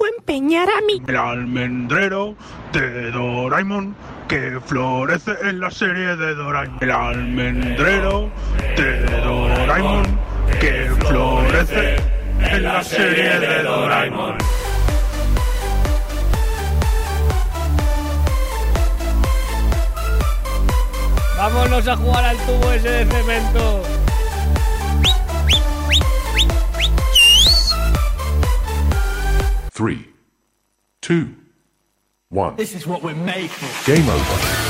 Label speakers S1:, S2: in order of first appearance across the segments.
S1: vengo a empeñar a mi...
S2: El almendrero de Doraemon que florece en la serie de Doraemon. El almendrero de Doraemon que florece en la serie de Doraemon.
S3: Vámonos a jugar al tubo ese de cemento.
S4: Three, two, one.
S5: This is what we're made for.
S4: Game over.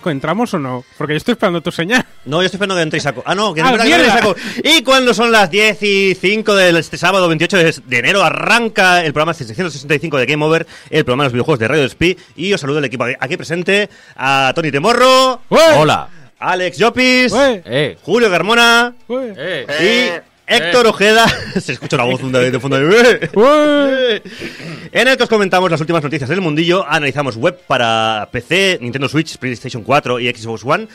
S6: Jeco, ¿entramos o no? Porque yo estoy esperando tu señal.
S7: No, yo estoy esperando que entre Isaco. Ah, no, que no,
S6: ¡Ah,
S7: entre Isaco. Y cuando son las 10 y 5 de este sábado 28 de de enero arranca el programa 665 de Game Over, el programa de los videojuegos de Radio Despí. Y os saludo el equipo aquí presente a Tony Temorro,
S3: Hola.
S7: Alex Llopis.
S3: Eh.
S7: Julio Carmona
S6: ¡Ué!
S3: Eh.
S7: y Héctor Ojeda. Se escucha una voz de, fondo. de-
S6: ¡Ué!
S7: En el que os comentamos las últimas noticias del mundillo, analizamos web para PC, Nintendo Switch, PlayStation 4 y Xbox One.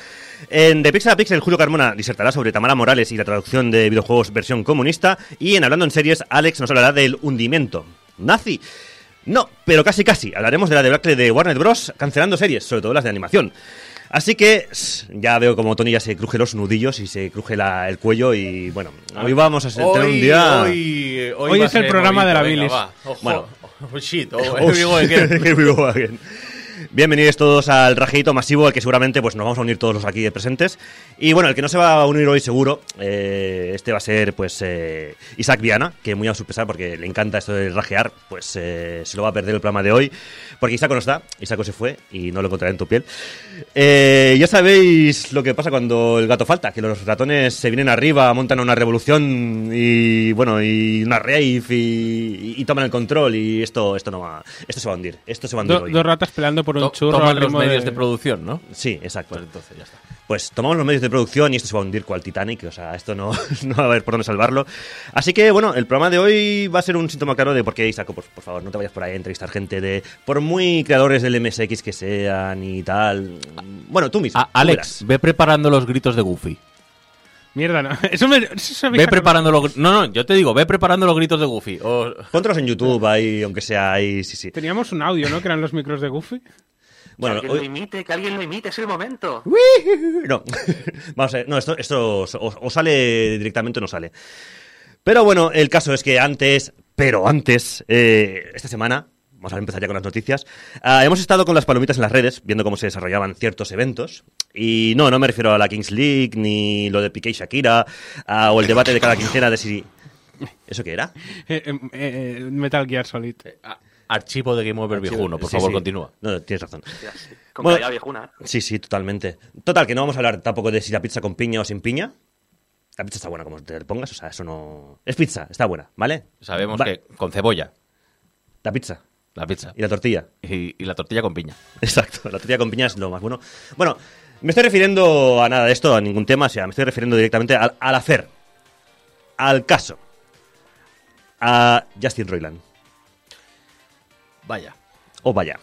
S7: En De Pixel a Pixel, Julio Carmona disertará sobre Tamara Morales y la traducción de videojuegos versión comunista. Y en Hablando en Series, Alex nos hablará del hundimiento nazi. No, pero casi casi. Hablaremos de la debacle de Warner Bros. cancelando series, sobre todo las de animación. Así que ya veo como Tony ya se cruje los nudillos y se cruje la- el cuello y bueno, hoy vamos a tener un día...
S3: Hoy,
S6: Hoy es el programa de la bilis.
S3: venga, va. Ojo.
S7: Bueno.
S3: Oh, shit. Oh,
S7: Oh,
S3: here we go again.
S7: Here we go again. Bienvenidos todos al rajeito masivo al que seguramente pues nos vamos a unir todos los aquí presentes. Y bueno, el que no se va a unir hoy seguro, eh, este va a ser pues eh, Isaac Viana, que muy a su pesar porque le encanta esto de rajear, pues eh, se lo va a perder el programa de hoy. Porque Isaac no está, Isaac se fue y no lo encontrará en tu piel. Eh, ya sabéis lo que pasa cuando el gato falta, que los ratones se vienen arriba, montan una revolución y bueno, y una rave y, y toman el control y esto, esto no va, esto se va a hundir, esto se va a hundir
S6: Do-
S7: hoy.
S6: dos ratas peleando por un
S3: To-
S6: churro
S3: Toman los medios
S6: de...
S3: de producción, ¿no?
S7: Sí, exacto.
S3: Pues entonces ya está.
S7: Pues tomamos los medios de producción y esto se va a hundir cual Titanic, o sea, esto no, no va a haber por dónde salvarlo. Así que, bueno, el programa de hoy va a ser un síntoma claro de por qué, Isaco, por, por favor, no te vayas por ahí a entrevistar gente de, por muy creadores del MSX que sean y tal. Bueno, tú mismo.
S3: Alex,
S7: verás.
S3: ve preparando los gritos de Goofy.
S6: Mierda, no. Eso me... Eso me
S3: Ve preparando los... No, no, yo te digo, ve preparando los gritos de Goofy. O-
S7: Póntelos en YouTube ahí, aunque sea ahí, sí, sí.
S6: Teníamos un audio, ¿no? Que eran los micros de Goofy.
S7: Bueno,
S8: que alguien lo
S7: hoy-
S8: imite, que alguien lo imite, es el momento.
S7: No, vamos a ver, no, esto, esto o, o sale directamente o no sale. Pero bueno, el caso es que antes, pero antes, eh, esta semana, vamos a empezar ya con las noticias, ah, hemos estado con las palomitas en las redes, viendo cómo se desarrollaban ciertos eventos. Y no, no me refiero a la Kings League, ni lo de Piqué y Shakira, ah, o el debate de cada quincena de si... ¿Eso qué era?
S6: Eh, eh, eh, Metal Gear Solid.
S3: Ah, Archivo de Game Over viejuno, por
S7: Sí,
S3: favor,
S7: sí.
S3: continúa.
S7: No, tienes razón.
S8: Con
S7: Bueno,
S8: calidad viejuna.
S7: Sí, sí, totalmente. Total, que no vamos a hablar tampoco de si la pizza con piña o sin piña. La pizza está buena como te la pongas, o sea, eso no... Es pizza, está buena, ¿vale?
S3: Sabemos
S7: Va-
S3: que con cebolla,
S7: La pizza
S3: la pizza.
S7: y la tortilla.
S3: Y, y la tortilla con piña.
S7: Exacto, la tortilla con piña es lo más bueno. Bueno, me estoy refiriendo a nada de esto, a ningún tema, o sea, me estoy refiriendo directamente al, al hacer, al caso, a Justin Roiland.
S3: Vaya.
S7: O vaya.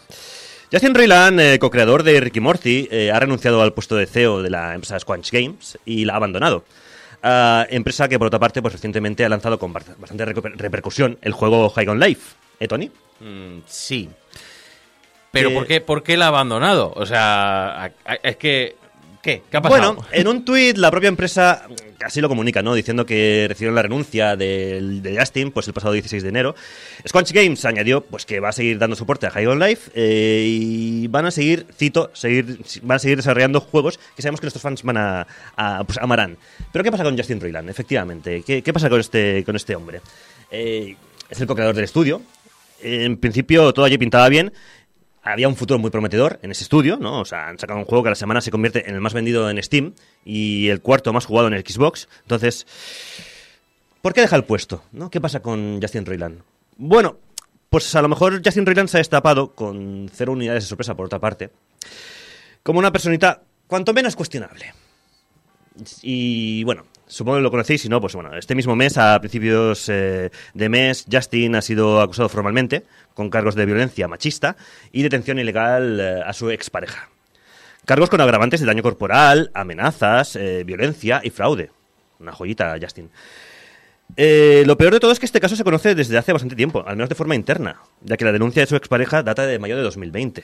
S7: Justin Roiland, eh, co-creador de Ricky Morty, eh, ha renunciado al puesto de CEO de la empresa Squanch Games y la ha abandonado. Ah, empresa que, por otra parte, pues recientemente ha lanzado con bast- bastante repercusión el juego High on Life. ¿Eh, Tony?
S3: Mm, sí.
S1: Pero ¿por qué, ¿por qué la ha abandonado? O sea, es que... ¿Qué? ¿Qué ha pasado?
S7: Bueno, en un tuit la propia empresa así lo comunica, ¿no? Diciendo que recibieron la renuncia de, Justin pues el pasado 16 de enero. Squanch Games añadió pues que va a seguir dando soporte a High on Life eh, y van a seguir, cito, seguir, van a seguir desarrollando juegos que sabemos que nuestros fans van a, pues, amarán. Pero ¿qué pasa con Justin Roiland? Efectivamente, ¿qué, qué pasa con este, con este hombre? Eh, es el co-creador del estudio. En principio todo allí pintaba bien. Había un futuro muy prometedor en ese estudio, ¿no? O sea, han sacado un juego que a la semana se convierte en el más vendido en Steam y el cuarto más jugado en el Xbox. Entonces, ¿por qué deja el puesto? ¿no? ¿Qué pasa con Justin Roiland? Bueno, pues a lo mejor Justin Roiland se ha destapado con cero unidades de sorpresa, por otra parte, como una personita cuanto menos cuestionable. Y bueno, supongo que lo conocéis, si no, pues bueno, este mismo mes, a principios eh, de mes, Justin ha sido acusado formalmente con cargos de violencia machista y detención ilegal eh, a su expareja. Cargos con agravantes de daño corporal, amenazas, eh, violencia y fraude. Una joyita, Justin. Eh, lo peor de todo es que este caso se conoce desde hace bastante tiempo, al menos de forma interna, ya que la denuncia de su expareja data de mayo de 2020.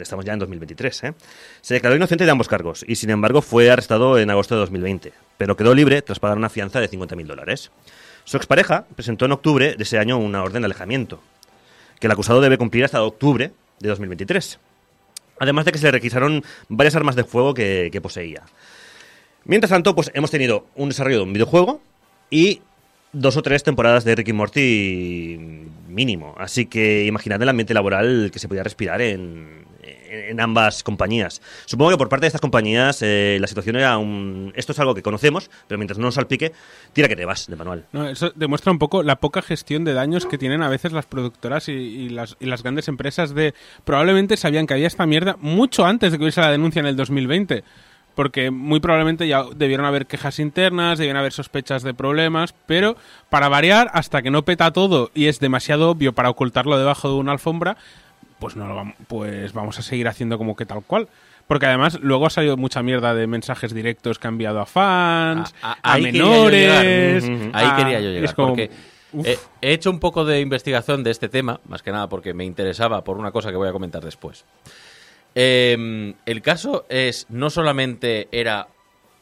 S7: Estamos ya en 2023, ¿eh? Se declaró inocente de ambos cargos y, sin embargo, fue arrestado en agosto de 2020, pero quedó libre tras pagar una fianza de 50.000 dólares. Su expareja presentó en octubre de ese año una orden de alejamiento, que el acusado debe cumplir hasta octubre de 2023. Además de que se le requisaron varias armas de fuego que, poseía. Mientras tanto, pues hemos tenido un desarrollo de un videojuego y dos o tres temporadas de Ricky Morty mínimo. Así que imaginad el ambiente laboral que se podía respirar en, en- ambas compañías. Supongo que por parte de estas compañías eh, la situación era un... Esto es algo que conocemos, pero mientras no nos salpique, tira que te vas de manual.
S6: No, eso demuestra un poco la poca gestión de daños que tienen a veces las productoras y las, y las grandes empresas de... Probablemente sabían que había esta mierda mucho antes de que hubiese la denuncia en el 2020. Porque muy probablemente ya debieron haber quejas internas, debieron haber sospechas de problemas, pero para variar, hasta que no peta todo y es demasiado obvio para ocultarlo debajo de una alfombra, pues no lo vam- pues vamos a seguir haciendo como que tal cual. Porque además luego ha salido mucha mierda de mensajes directos que han enviado a fans,
S1: A- a-
S6: a,
S1: ahí quería
S6: menores.
S1: Ahí
S6: a-
S1: quería yo
S6: es
S1: llegar,
S6: como-
S1: porque
S6: uf.
S1: he, he hecho un poco de investigación de este tema, más que nada porque me interesaba por una cosa que voy a comentar después. Eh, el caso es, no solamente era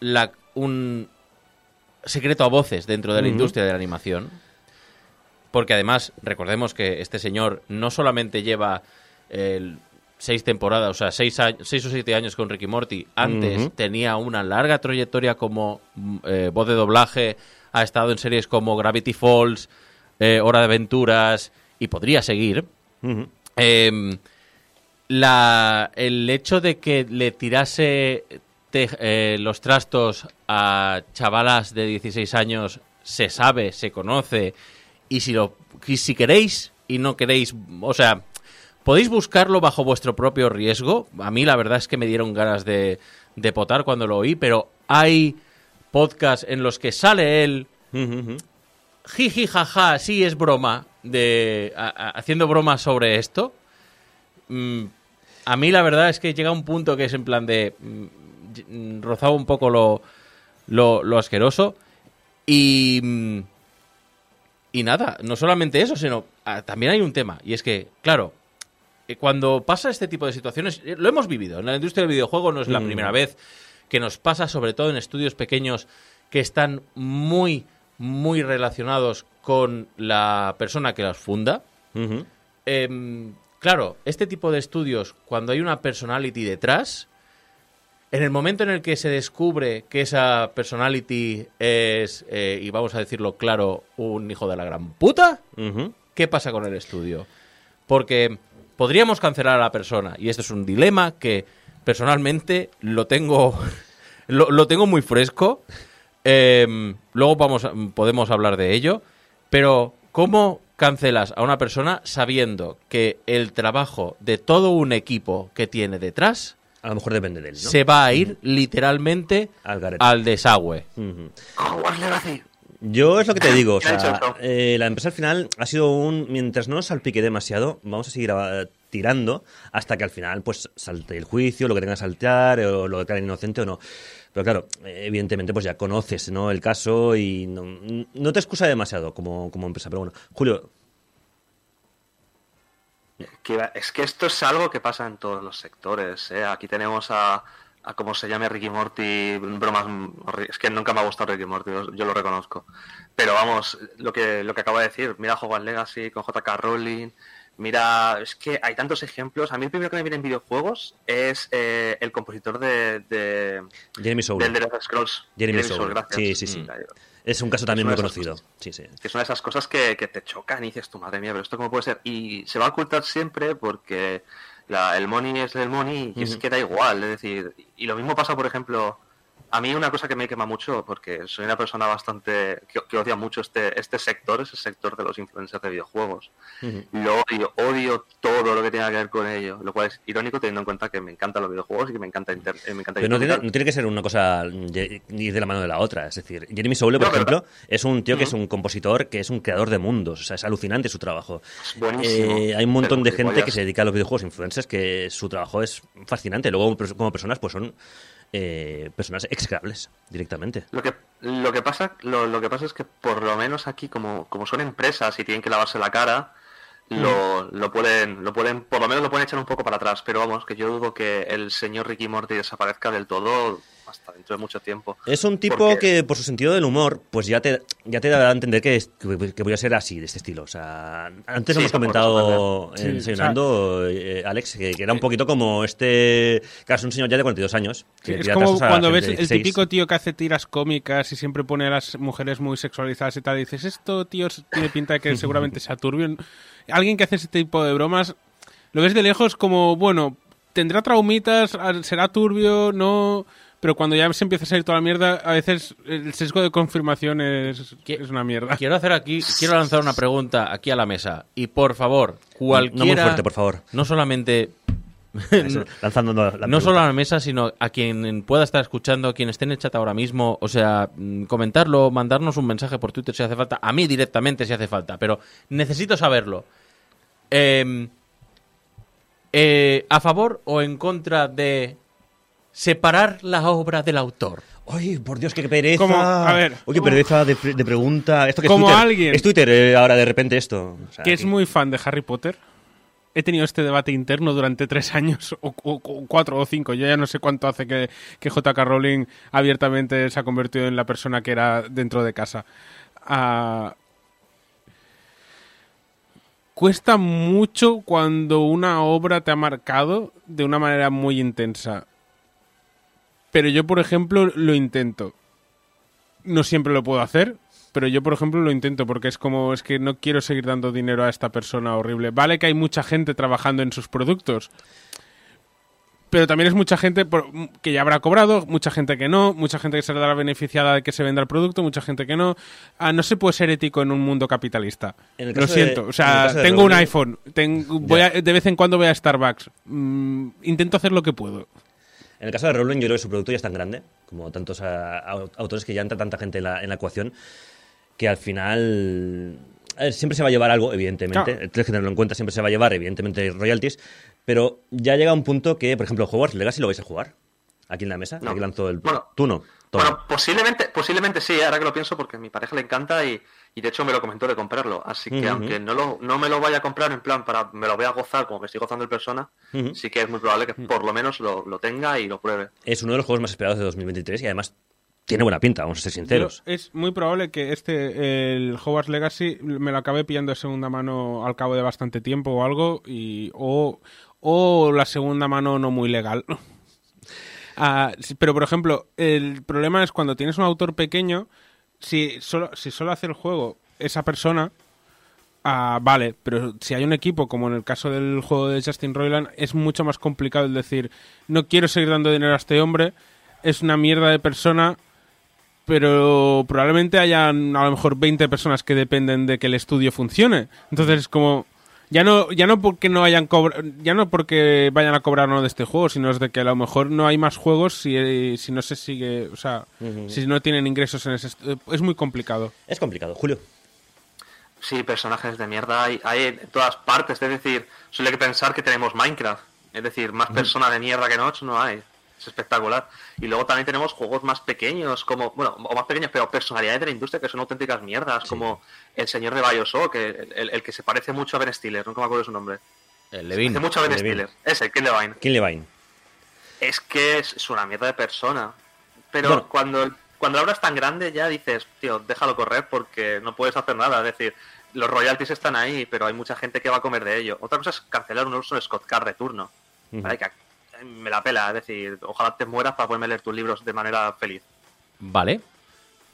S1: la, un secreto a voces dentro de la industria de la animación, porque además recordemos que este señor no solamente lleva el- seis temporadas, o sea, seis, seis o siete años con Ricky Morty, antes tenía una larga trayectoria como mm, eh, voz de doblaje, ha estado en series como Gravity Falls, eh, Hora de Aventuras, y podría seguir. Eh, la, el hecho de que le tirase te- eh, los trastos a chavalas de 16 años se sabe, se conoce, y si, lo, y si queréis y no queréis, o sea, podéis buscarlo bajo vuestro propio riesgo. A mí la verdad es que me dieron ganas de, de potar cuando lo oí, pero hay podcasts en los que sale él jiji jaja, sí es broma, de haciendo bromas sobre esto. Mm, a mí la verdad es que llega un punto que es en plan de mm, rozaba un poco lo, lo, lo asqueroso y mm, y nada, no solamente eso, sino ah, también hay un tema y es que claro. Eh, Cuando pasa este tipo de situaciones, eh, lo hemos vivido. En la industria del videojuego no es la
S7: Mm.
S1: primera vez que nos pasa, sobre todo en estudios pequeños que están muy, muy relacionados con la persona que los funda. Em, claro, este tipo de estudios, cuando hay una personality detrás, en el momento en el que se descubre que esa personality es, eh, y vamos a decirlo claro, un hijo de la gran puta. ¿qué pasa con el estudio? Porque podríamos cancelar a la persona, y este es un dilema que personalmente lo tengo, lo, lo tengo muy fresco. Em, luego vamos, podemos hablar de ello, pero ¿cómo cancelas a una persona sabiendo que el trabajo de todo un equipo que tiene detrás
S7: A lo mejor depende de él, ¿no?
S1: se va a ir literalmente
S7: Al
S1: al desagüe?
S8: Hogwarts Legacy.
S7: Yo es lo que te digo, o
S8: ¿Qué ha
S7: sea, eh, la empresa al final ha sido un... Mientras no nos salpique demasiado, vamos a seguir tirando hasta que al final pues salte el juicio, lo que tenga que saltar, o lo declaren inocente o no. Pero claro, evidentemente pues ya conoces ¿no? el caso y no, no te excusa demasiado como, como empresa. Pero bueno, Julio,
S8: Que es que esto es algo que pasa en todos los sectores. ¿eh? Aquí tenemos a, a como se llame Ricky Morty, bromas. Es que nunca me ha gustado Ricky Morty, yo, lo reconozco. Pero vamos, lo que, lo que acabo de decir, mira Hogwarts Legacy con JK Rowling. Mira, es que hay tantos ejemplos. A mí el primero que me viene en videojuegos es eh, el compositor de, de,
S7: Jeremy Soule.
S8: del The Scrolls.
S7: Jeremy Soule.
S8: gracias.
S7: Sí, sí, sí.
S8: Mm.
S7: Es un caso también muy conocido. Sí, sí.
S8: que es una de esas cosas que, que te chocan y dices, tu madre mía, pero esto cómo puede ser. Y se va a ocultar siempre porque la- el money es el money y es que da igual. Es decir, y lo mismo pasa, por ejemplo, a mí una cosa que me quema mucho, porque soy una persona bastante que, que odia mucho este, este sector, ese sector de los influencers de videojuegos. Lo odio, odio todo lo que tenga que ver con ello, lo cual es irónico teniendo en cuenta que me encantan los videojuegos y que me encanta, inter- eh, me encanta
S7: Pero no tiene, no tiene que ser una cosa ir de la mano de la otra. Es decir, Jeremy Soule, por
S8: No, pero-
S7: ejemplo, es un tío que es un compositor, que es un creador de mundos. O sea, es alucinante su trabajo.
S8: Buenísimo.
S7: Eh, hay un montón de gente que se dedica a los videojuegos influencers que su trabajo es fascinante. Luego, como personas, pues son eh, personas execrables directamente.
S8: Lo que, lo que pasa, lo, lo que pasa es que por lo menos aquí, como, como son empresas y tienen que lavarse la cara, lo, lo pueden, lo pueden, por lo menos lo pueden echar un poco para atrás. Pero vamos, que yo dudo que el señor Ricky Morty desaparezca del todo hasta dentro de mucho tiempo.
S7: Es un tipo
S8: Porque-
S7: que, por su sentido del humor, pues ya te, ya te da a entender que, es- que, voy a ser así, de este estilo. O sea, antes
S8: Sí,
S7: hemos comentado en
S6: Sí,
S7: Desayunando, eh, Alex, que, que era un poquito como este. Claro, es un señor ya de 42 años.
S6: Sí,
S7: que
S6: es como cuando ves el
S7: 16.
S6: típico tío que hace tiras cómicas y siempre pone a las mujeres muy sexualizadas y tal. Y dices, esto, tío, tiene pinta de que seguramente sea turbio. Alguien que hace ese tipo de bromas, lo ves de lejos como, bueno, tendrá traumitas, será turbio, no. Pero cuando ya se empieza a salir toda la mierda, a veces el sesgo de confirmación es,
S1: ¿Qué-
S6: es una mierda.
S1: Quiero hacer aquí, quiero lanzar una pregunta aquí a la mesa. Y por favor, cualquiera.
S7: No muy fuerte, por favor.
S1: No solamente.
S7: Eso, lanzando la- la
S1: no solo a la mesa, sino a quien pueda estar escuchando, a quien esté en el chat ahora mismo, o sea, mm, comentarlo, mandarnos un mensaje por Twitter si hace falta, a mí directamente si hace falta, pero necesito saberlo. Em, eh, ¿A favor o en contra de separar la obra del autor?
S7: Ay, por Dios, qué pereza.
S6: Como, a ver,
S7: Oye, pereza de, de pregunta. Esto que es
S6: Como
S7: Twitter.
S6: alguien-
S7: Es Twitter eh, ahora de repente esto. O sea,
S6: que es
S7: que-
S6: muy fan de Harry Potter. He tenido este debate interno durante tres años, o, o- o cuatro o cinco. Yo ya no sé cuánto hace que, que J.K. Rowling abiertamente se ha convertido en la persona que era dentro de casa. Ah, cuesta mucho cuando una obra te ha marcado de una manera muy intensa. Pero yo, por ejemplo, lo intento. No siempre lo puedo hacer, pero yo, por ejemplo, lo intento porque es como, es que no quiero seguir dando dinero a esta persona horrible. Vale que hay mucha gente trabajando en sus productos, pero también es mucha gente por- que ya habrá cobrado, mucha gente que no, mucha gente que se dará beneficiada de que se venda el producto, mucha gente que no. Ah, no se puede ser ético en un mundo capitalista. Lo
S7: de-
S6: siento.
S7: en
S6: o sea, tengo un iPhone, tengo- voy a- de vez en cuando voy a Starbucks. Mm, intento hacer lo que puedo.
S7: En el caso de Rowling, yo creo que su producto ya es tan grande, como tantos ah, au- autores que ya entra tanta gente en la, en la ecuación, que al final. a ver, siempre se va a llevar algo, evidentemente.
S6: Claro.
S7: Tienes que tenerlo en cuenta, siempre se va a llevar, evidentemente, royalties. Pero ya llega un punto que, por ejemplo, Hogwarts Legacy lo vais a jugar. Aquí en la mesa.
S8: No.
S7: Aquí lanzó el.
S8: Bueno.
S7: Tú no. Toma.
S8: Bueno, posiblemente, posiblemente sí, ahora que lo pienso, porque a mi pareja le encanta y, y de hecho me lo comentó de comprarlo. Así que aunque no, lo, no me lo vaya a comprar en plan para me lo voy a gozar como que estoy gozando el persona, sí que es muy probable que por lo menos lo, lo tenga y lo pruebe.
S7: Es uno de los juegos más esperados de 2023 y además tiene buena pinta, vamos a ser sinceros.
S6: Yo- es muy probable que este, el Hogwarts Legacy, me lo acabe pillando de segunda mano al cabo de bastante tiempo o algo, y, o, o la segunda mano no muy legal. Ah, pero, por ejemplo, el problema es cuando tienes un autor pequeño, si solo, si solo hace el juego esa persona, ah, vale, pero si hay un equipo, como en el caso del juego de Justin Roiland, es mucho más complicado el decir, no quiero seguir dando dinero a este hombre, es una mierda de persona, pero probablemente hayan a lo mejor 20 personas que dependen de que el estudio funcione. Entonces es como ya no ya no porque no hayan cobra- ya no porque vayan a cobrar no de este juego, sino es de que a lo mejor no hay más juegos si, si no se sigue, o sea, si no tienen ingresos en ese est- es muy complicado.
S7: Es complicado. Julio.
S8: Sí, personajes de mierda hay, hay en todas partes. Es decir, solo hay que pensar que tenemos Minecraft. Es decir, más personas de mierda que Notch no hay. Es espectacular. Y luego también tenemos juegos más pequeños, como, bueno, o más pequeños, pero personalidades de la industria que son auténticas mierdas, como el señor de Bioshock, el, el- el que se parece mucho a Ben Stiller, nunca me acuerdo de su nombre.
S1: El Levine.
S8: Hace mucho Ben
S7: Levine.
S8: Stiller. Ese, Ken Levine.
S7: Kim Levine.
S8: Es que es, una mierda de persona. Pero
S7: Bueno.
S8: cuando, cuando la obra es tan grande ya dices, tío, déjalo correr porque no puedes hacer nada. Es decir, los royalties están ahí, pero hay mucha gente que va a comer de ello. Otra cosa es cancelar un de Scott Card de turno.
S7: Ujú.
S8: Vale, que a- me la pela, es decir, ojalá te mueras para poderme leer tus libros de manera feliz.
S1: Vale.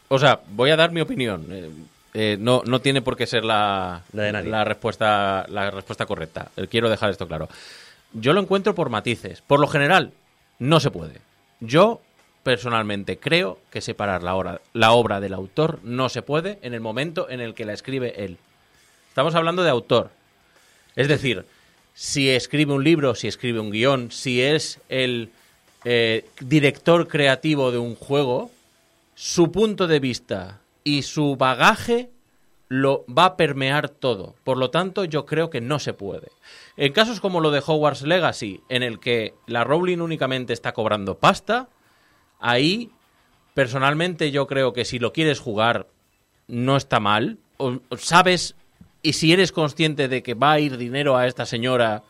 S1: O sea, voy a dar mi opinión. Eh, eh, no, no tiene por qué ser la,
S7: La de nadie.
S1: la respuesta, la respuesta correcta. Eh, Quiero dejar esto claro. Yo lo encuentro por matices. Por lo general, no se puede. Yo, personalmente, creo que separar la, obra- la obra del autor no se puede en el momento en el que la escribe él. Estamos hablando de autor. Es decir, si escribe un libro, si escribe un guion, si es el eh, director creativo de un juego, su punto de vista y su bagaje lo va a permear todo. Por lo tanto, yo creo que no se puede. En casos como lo de Hogwarts Legacy, en el que la Rowling únicamente está cobrando pasta, ahí personalmente yo creo que si lo quieres jugar no está mal. O- sabes y si eres consciente de que va a ir dinero a esta señora,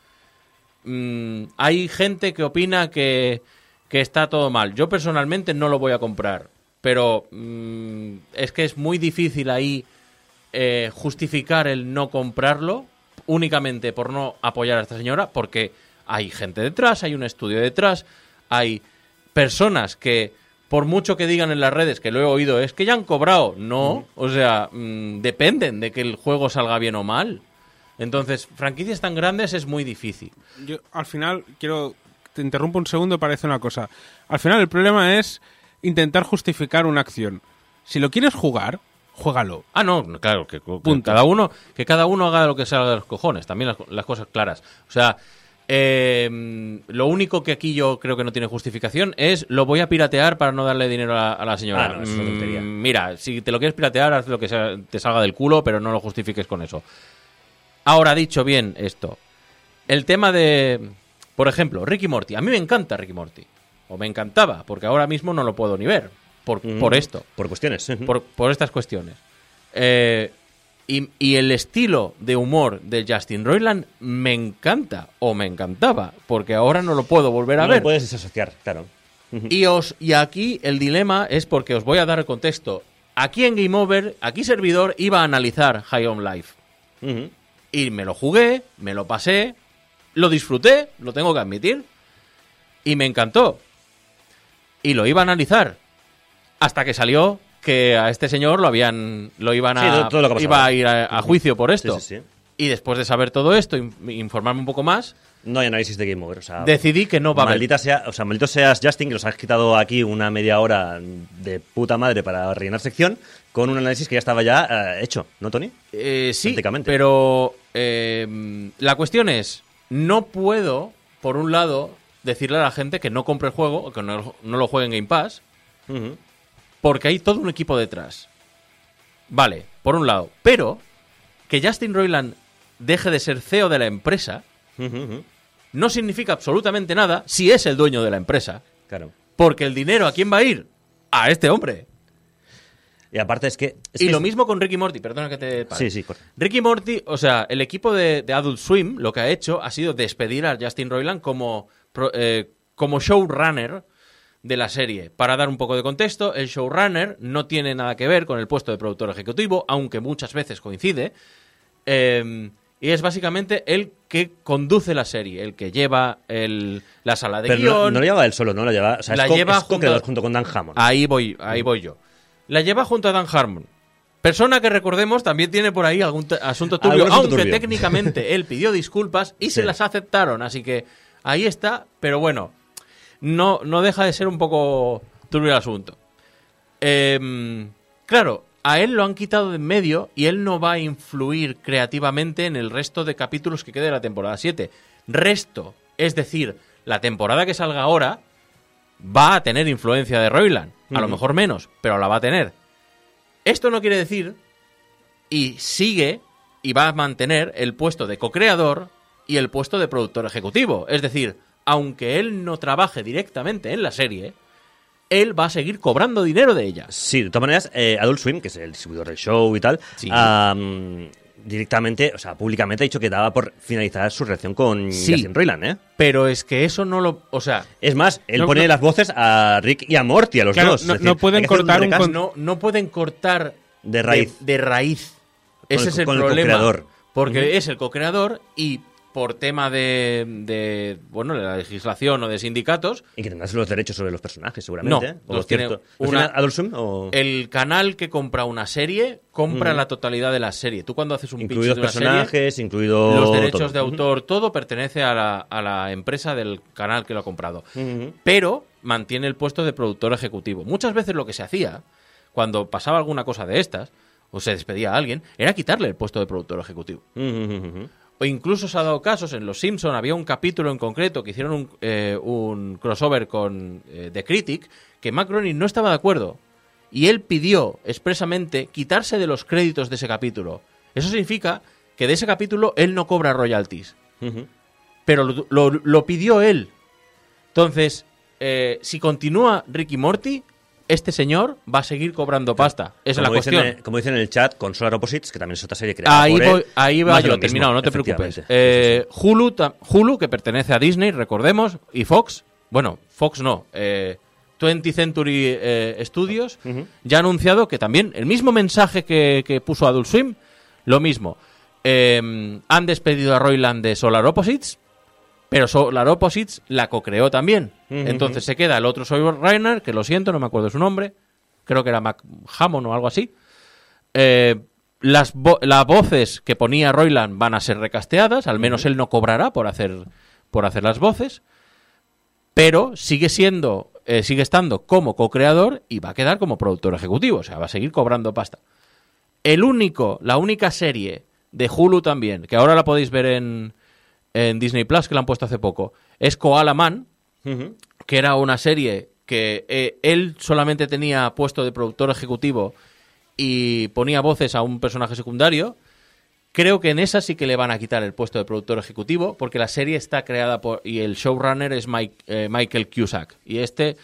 S1: mm, hay gente que opina que, que está todo mal. Yo personalmente no lo voy a comprar, pero mm, es que es muy difícil ahí eh, justificar el no comprarlo únicamente por no apoyar a esta señora, porque hay gente detrás, hay un estudio detrás, hay personas que, por mucho que digan en las redes, que lo he oído, es que ya han cobrado. No, o sea, mm, dependen de que el juego salga bien o mal. Entonces, franquicias tan grandes es muy difícil.
S6: Yo, al final, quiero. Te interrumpo un segundo para decir una cosa. Al final, el problema es intentar justificar una acción. Si lo quieres jugar, juégalo.
S1: Ah, no, claro, que, que cada uno que cada uno haga lo que salga de los cojones, también las, las cosas claras. O sea, eh, lo único que aquí yo creo que no tiene justificación es lo voy a piratear para no darle dinero a, a la señora.
S7: Ah, no, eso es una tontería.
S1: Mm, mira, si te lo quieres piratear, haz lo que sea- te salga del culo, pero no lo justifiques con eso. Ahora, dicho bien esto, el tema de, por ejemplo, Ricky Morty. A mí me encanta Ricky Morty. O me encantaba, porque ahora mismo no lo puedo ni ver. Por,
S7: Mm,
S1: por esto
S7: Por cuestiones.
S1: por, por estas cuestiones. Eh, y, y el estilo de humor de Justin Roiland me encanta, o me encantaba, porque ahora no lo puedo volver a
S7: no
S1: ver.
S7: lo puedes desasociar, claro.
S1: Y, os, y aquí el dilema es porque os voy a dar el contexto. Aquí en Game Over, aquí servidor iba a analizar High on Life. Y me lo jugué, me lo pasé, lo disfruté, lo tengo que admitir. Y me encantó. Y lo iba a analizar. Hasta que salió que a este señor lo habían. lo iban
S7: Sí,
S1: a.
S7: todo- todo lo
S1: iba a ir a, a juicio por esto.
S7: Sí, sí.
S1: Y después de saber todo esto, in- informarme un poco más,
S7: No hay análisis de Game Over. O sea,
S1: decidí que no va a haber.
S7: maldita sea, o sea, maldito seas Justin, que nos has quitado aquí una media hora de puta madre para rellenar sección con un análisis que ya estaba ya eh, hecho, ¿no, Tony?
S1: Eh, sí,
S7: Prácticamente.
S1: pero eh, la cuestión es, no puedo, por un lado, decirle a la gente que no compre el juego o que no, no lo juegue en Game Pass. Porque hay todo un equipo detrás. Vale, por un lado. Pero que Justin Roiland deje de ser CEO de la empresa no significa absolutamente nada si es el dueño de la empresa.
S7: Claro.
S1: Porque el dinero, ¿a quién va a ir? A este hombre.
S7: Y aparte es que... es
S1: y
S7: que
S1: lo
S7: es-
S1: mismo con Ricky Morty, perdona que te pare.
S7: Sí, sí.
S1: Ricky Morty, o sea, el equipo de, de Adult Swim lo que ha hecho ha sido despedir a Justin Roiland como, eh, como showrunner de la serie. Para dar un poco de contexto, el showrunner no tiene nada que ver con el puesto de productor ejecutivo, aunque muchas veces coincide. eh, y es básicamente el que conduce la serie, el que lleva el- la sala de
S7: Pero no,
S1: guion.
S7: no lo lleva él solo, ¿no? Lo lleva, o sea,
S1: La
S7: es,
S1: lleva
S7: es
S1: junto-
S7: junto con Dan Hammond.
S1: Ahí voy, ahí voy yo. La lleva junto a Dan Harmon. Persona que recordemos también tiene por ahí algún asunto turbio,
S7: asunto
S1: aunque
S7: turbio.
S1: técnicamente él pidió disculpas y se las aceptaron, así que ahí está, pero bueno, no, no deja de ser un poco turbio el asunto. Em, claro, a él lo han quitado de en medio y él no va a influir creativamente en el resto de capítulos que quede de la temporada 7. Resto, es decir, la temporada que salga ahora va a tener influencia de Roiland. A lo mejor menos, pero la va a tener. Esto no quiere decir, y sigue y va a mantener el puesto de co-creador y el puesto de productor ejecutivo. Es decir, aunque él no trabaje directamente en la serie, él va a seguir cobrando dinero de ella.
S7: Sí, de todas maneras, eh, Adult Swim, que es el distribuidor del show y tal,
S1: Sí.
S7: directamente, o sea, públicamente ha dicho que daba por finalizar su relación con
S1: Sí.
S7: Justin Roiland, ¿eh?
S1: Pero es que eso no lo. O sea,
S7: Es más, él
S6: No,
S7: pone
S6: no.
S7: las voces a Rick y a Morty, a los
S6: Claro,
S7: dos.
S6: no-
S7: decir,
S6: no pueden cortar un
S7: recast.
S6: con-
S1: no, no pueden cortar
S7: De raíz.
S1: De, de raíz. Ese
S7: el-
S1: es el
S7: con el
S1: problema.
S7: co-creador.
S1: porque es el co-creador y por tema de, de, bueno, de la legislación o de sindicatos,
S7: Y que tendrás los derechos sobre los personajes, seguramente.
S1: No,
S7: ¿eh? O
S1: los tiene
S7: cierto. ¿Los
S1: una-
S7: Adult Swim o...?
S1: el canal que compra una serie compra la totalidad de la serie. Tú cuando haces un pitch
S7: Incluidos
S1: de una serie,
S7: personajes, incluido...
S1: los derechos
S7: todo.
S1: de autor, todo pertenece a la, a la empresa del canal que lo ha comprado. Pero mantiene el puesto de productor ejecutivo. Muchas veces lo que se hacía, cuando pasaba alguna cosa de estas, o se despedía a alguien, era quitarle el puesto de productor ejecutivo.
S7: Ujú.
S1: O incluso se ha dado casos, en Los Simpson había un capítulo en concreto que hicieron un, eh, un crossover con eh, The Critic, que Groening no estaba de acuerdo. Y él pidió expresamente quitarse de los créditos de ese capítulo. Eso significa que de ese capítulo él no cobra royalties. Pero lo, lo- lo pidió él. Entonces, eh, si continúa Ricky Morty, este señor va a seguir cobrando pasta. Esa es la
S7: dicen,
S1: cuestión.
S7: como dicen en el chat, con Solar Opposites, que también es otra serie creada
S1: Ahí,
S7: por
S1: voy, ahí va yo, terminado, no te preocupes. Eh, Hulu, Hulu, que pertenece a Disney, recordemos, y Fox, bueno, Fox no, eh, 20th Century eh, Studios, ya ha anunciado que también el mismo mensaje que, que puso Adult Swim, lo mismo. Eh, han despedido a Royland de Solar Opposites, pero Solar Opposites la co-creó también. Entonces se queda el otro showrunner, que lo siento, no me acuerdo su nombre, creo que era Mac Hammond o algo así. Eh, las, vo- las voces que ponía Royland van a ser recasteadas, al menos él no cobrará por hacer, por hacer las voces, pero sigue siendo, eh, sigue estando como co-creador y va a quedar como productor ejecutivo, o sea, va a seguir cobrando pasta. El único, la única serie de Hulu también, que ahora la podéis ver en, en Disney Plus, que la han puesto hace poco, es Koala Man, que era una serie que eh, él solamente tenía puesto de productor ejecutivo y ponía voces a un personaje secundario. Creo que en esa sí que le van a quitar el puesto de productor ejecutivo porque la serie está creada por y el showrunner es Mike- eh, Michael Cusack. Y este,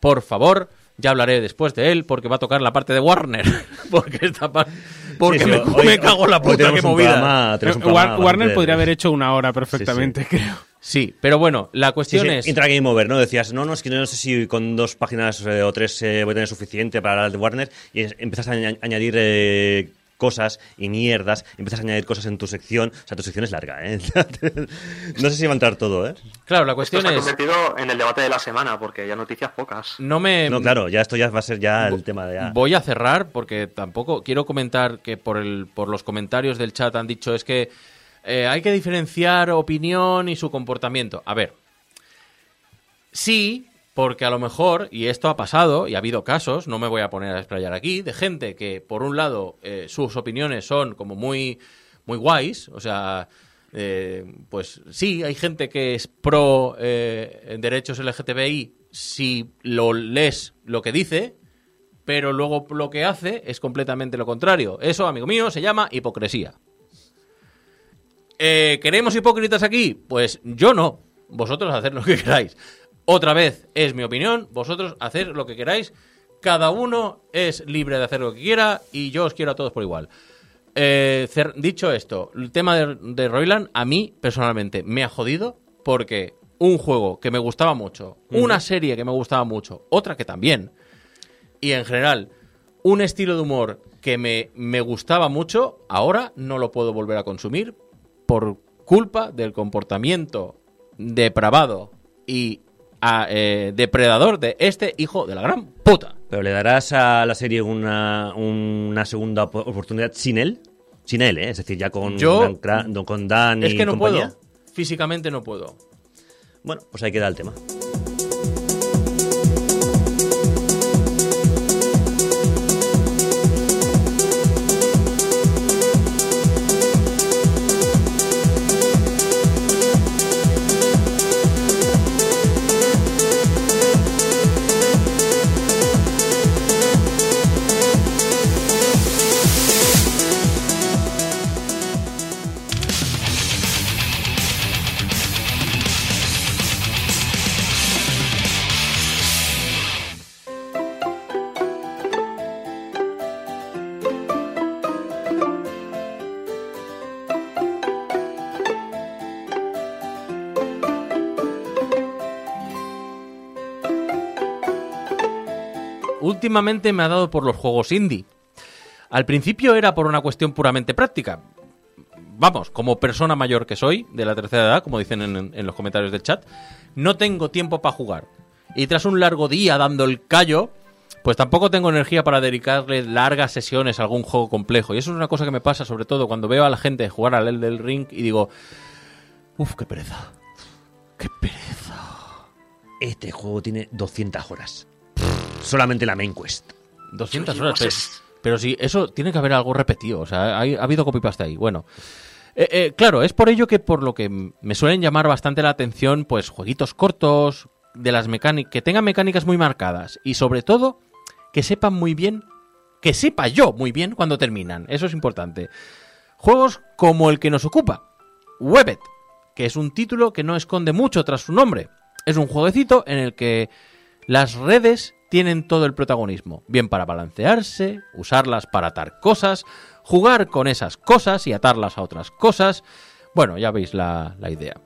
S1: por favor, ya hablaré después de él porque va a tocar la parte de Warner. porque esta parte... Porque
S7: Sí, sí,
S1: me,
S7: hoy-
S1: me cago en la puta,
S7: un
S1: movida.
S7: programa- programa
S6: Warner podría haber hecho una hora perfectamente, creo.
S1: Sí, pero bueno, la cuestión
S7: sí,
S1: es...
S7: Intra Game Over, ¿no? Decías, no, no, es que no sé si con dos páginas eh, o tres eh, voy a tener suficiente para hablar de Warner y empiezas a aña- añadir eh, cosas y mierdas, empiezas a añadir cosas en tu sección, o sea, tu sección es larga, ¿eh? no sé si va a entrar todo, ¿eh?
S1: Claro, la
S8: Esto
S1: cuestión
S8: se ha
S1: es...
S8: convertido en el debate de la semana, porque ya noticias pocas.
S1: No me...
S7: No, claro, ya esto ya va a ser ya el tema de... ya.
S1: Voy a cerrar porque tampoco quiero comentar que por, el, por los comentarios del chat han dicho es que eh, hay que diferenciar opinión y su comportamiento. A ver, sí, porque a lo mejor, y esto ha pasado, y ha habido casos, no me voy a poner a explayar aquí, de gente que por un lado eh, sus opiniones son como muy, muy guays, o sea, eh, pues sí, hay gente que es pro eh, derechos LGTBI si lo lees lo que dice, pero luego lo que hace es completamente lo contrario. Eso, amigo mío, se llama hipocresía. Eh, ¿Queremos hipócritas aquí? Pues yo no. Vosotros haced lo que queráis. Otra vez, es mi opinión. Vosotros haced lo que queráis. Cada uno es libre de hacer lo que quiera y yo os quiero a todos por igual. Eh, dicho esto, el tema de, de Royland a mí personalmente me ha jodido porque un juego que me gustaba mucho, una serie que me gustaba mucho, otra que también, y en general un estilo de humor que me, me gustaba mucho, ahora no lo puedo volver a consumir por culpa del comportamiento depravado y a- eh, depredador de este hijo de la gran puta.
S7: ¿Pero le darás a la serie una, una segunda op- oportunidad sin él? Sin él, ¿eh? Es decir, ya con,
S1: Yo-
S7: Dan, con Dan y
S1: Es que no
S7: compañía.
S1: puedo. Físicamente no puedo.
S7: Bueno, pues ahí queda el tema.
S1: Últimamente me ha dado por los juegos indie. Al principio era por una cuestión puramente práctica. Vamos, como persona mayor que soy, de la tercera edad, como dicen en, los comentarios del chat, no tengo tiempo para jugar. Y tras un largo día dando el callo, pues tampoco tengo energía para dedicarle largas sesiones a algún juego complejo. Y eso es una cosa que me pasa sobre todo cuando veo a la gente jugar al del Ring y digo, uff, qué pereza. Qué pereza.
S7: Este juego tiene 200 horas. Solamente la main quest.
S1: 200
S8: Oye,
S1: horas. Pero,
S8: sé.
S1: pero sí, eso tiene que haber algo repetido. O sea, hay- ha habido copy-paste ahí. Bueno. Eh, eh, claro, es por ello que por lo que me suelen llamar bastante la atención, pues jueguitos cortos, de las mecánicas, que tengan mecánicas muy marcadas y sobre todo que sepan muy bien, que sepa yo muy bien cuando terminan. Eso es importante. Juegos como el que nos ocupa, Webbed, que es un título que no esconde mucho tras su nombre. Es un jueguecito en el que las redes tienen todo el protagonismo, bien para balancearse, usarlas para atar cosas, jugar con esas cosas y atarlas a otras cosas. Bueno, ya veis la, la idea.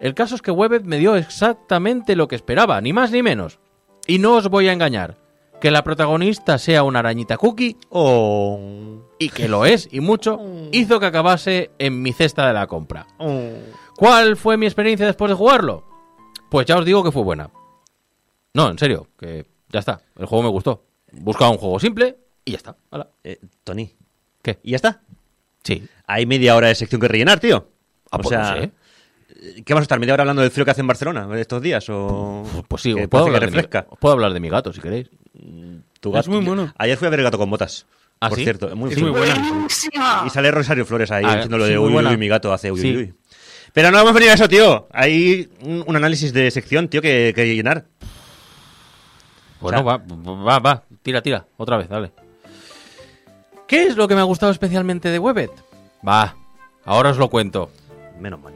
S1: El caso es que Webbed me dio exactamente lo que esperaba, ni más ni menos. Y no os voy a engañar, que la protagonista sea una arañita cookie
S7: Oh.
S1: y que lo es y mucho, hizo que acabase en mi cesta de la compra. ¿Cuál fue mi experiencia después de jugarlo? Pues ya os digo que fue buena. No, en serio, que ya está. El juego me gustó. Buscaba un juego simple y ya está. Hala.
S7: Eh, Tony,
S1: ¿Qué?
S7: ¿y ya está?
S1: Sí.
S7: Hay media hora de sección que rellenar, tío.
S1: Ah,
S7: o
S1: pues
S7: sea,
S1: no sé.
S7: ¿qué vamos a estar media hora hablando del frío que hace en Barcelona estos días? O
S1: Pues sí, puedo
S7: parece que
S1: hablar, de mi,
S7: refresca.
S1: os puedo hablar de mi gato si queréis.
S7: Tu
S6: Es
S7: gato-
S6: muy mono.
S7: Ayer fui a ver el gato con botas.
S1: ¿Ah,
S7: por
S1: sí?
S7: cierto, muy,
S6: Es muy buena.
S7: Y sale Rosario Flores ahí
S1: Ah,
S7: diciendo lo
S1: sí,
S7: de uy, uy, mi gato hace uy,
S1: Sí.
S7: uy, uy. Pero no vamos a venir a eso, tío. Hay un, un análisis de sección, tío, que, que llenar.
S1: Bueno,
S7: O sea-
S1: va, va, va. Tira, tira. Otra vez, dale. ¿Qué es lo que me ha gustado especialmente de Webbed? Va, ahora os lo cuento.
S7: Menos mal.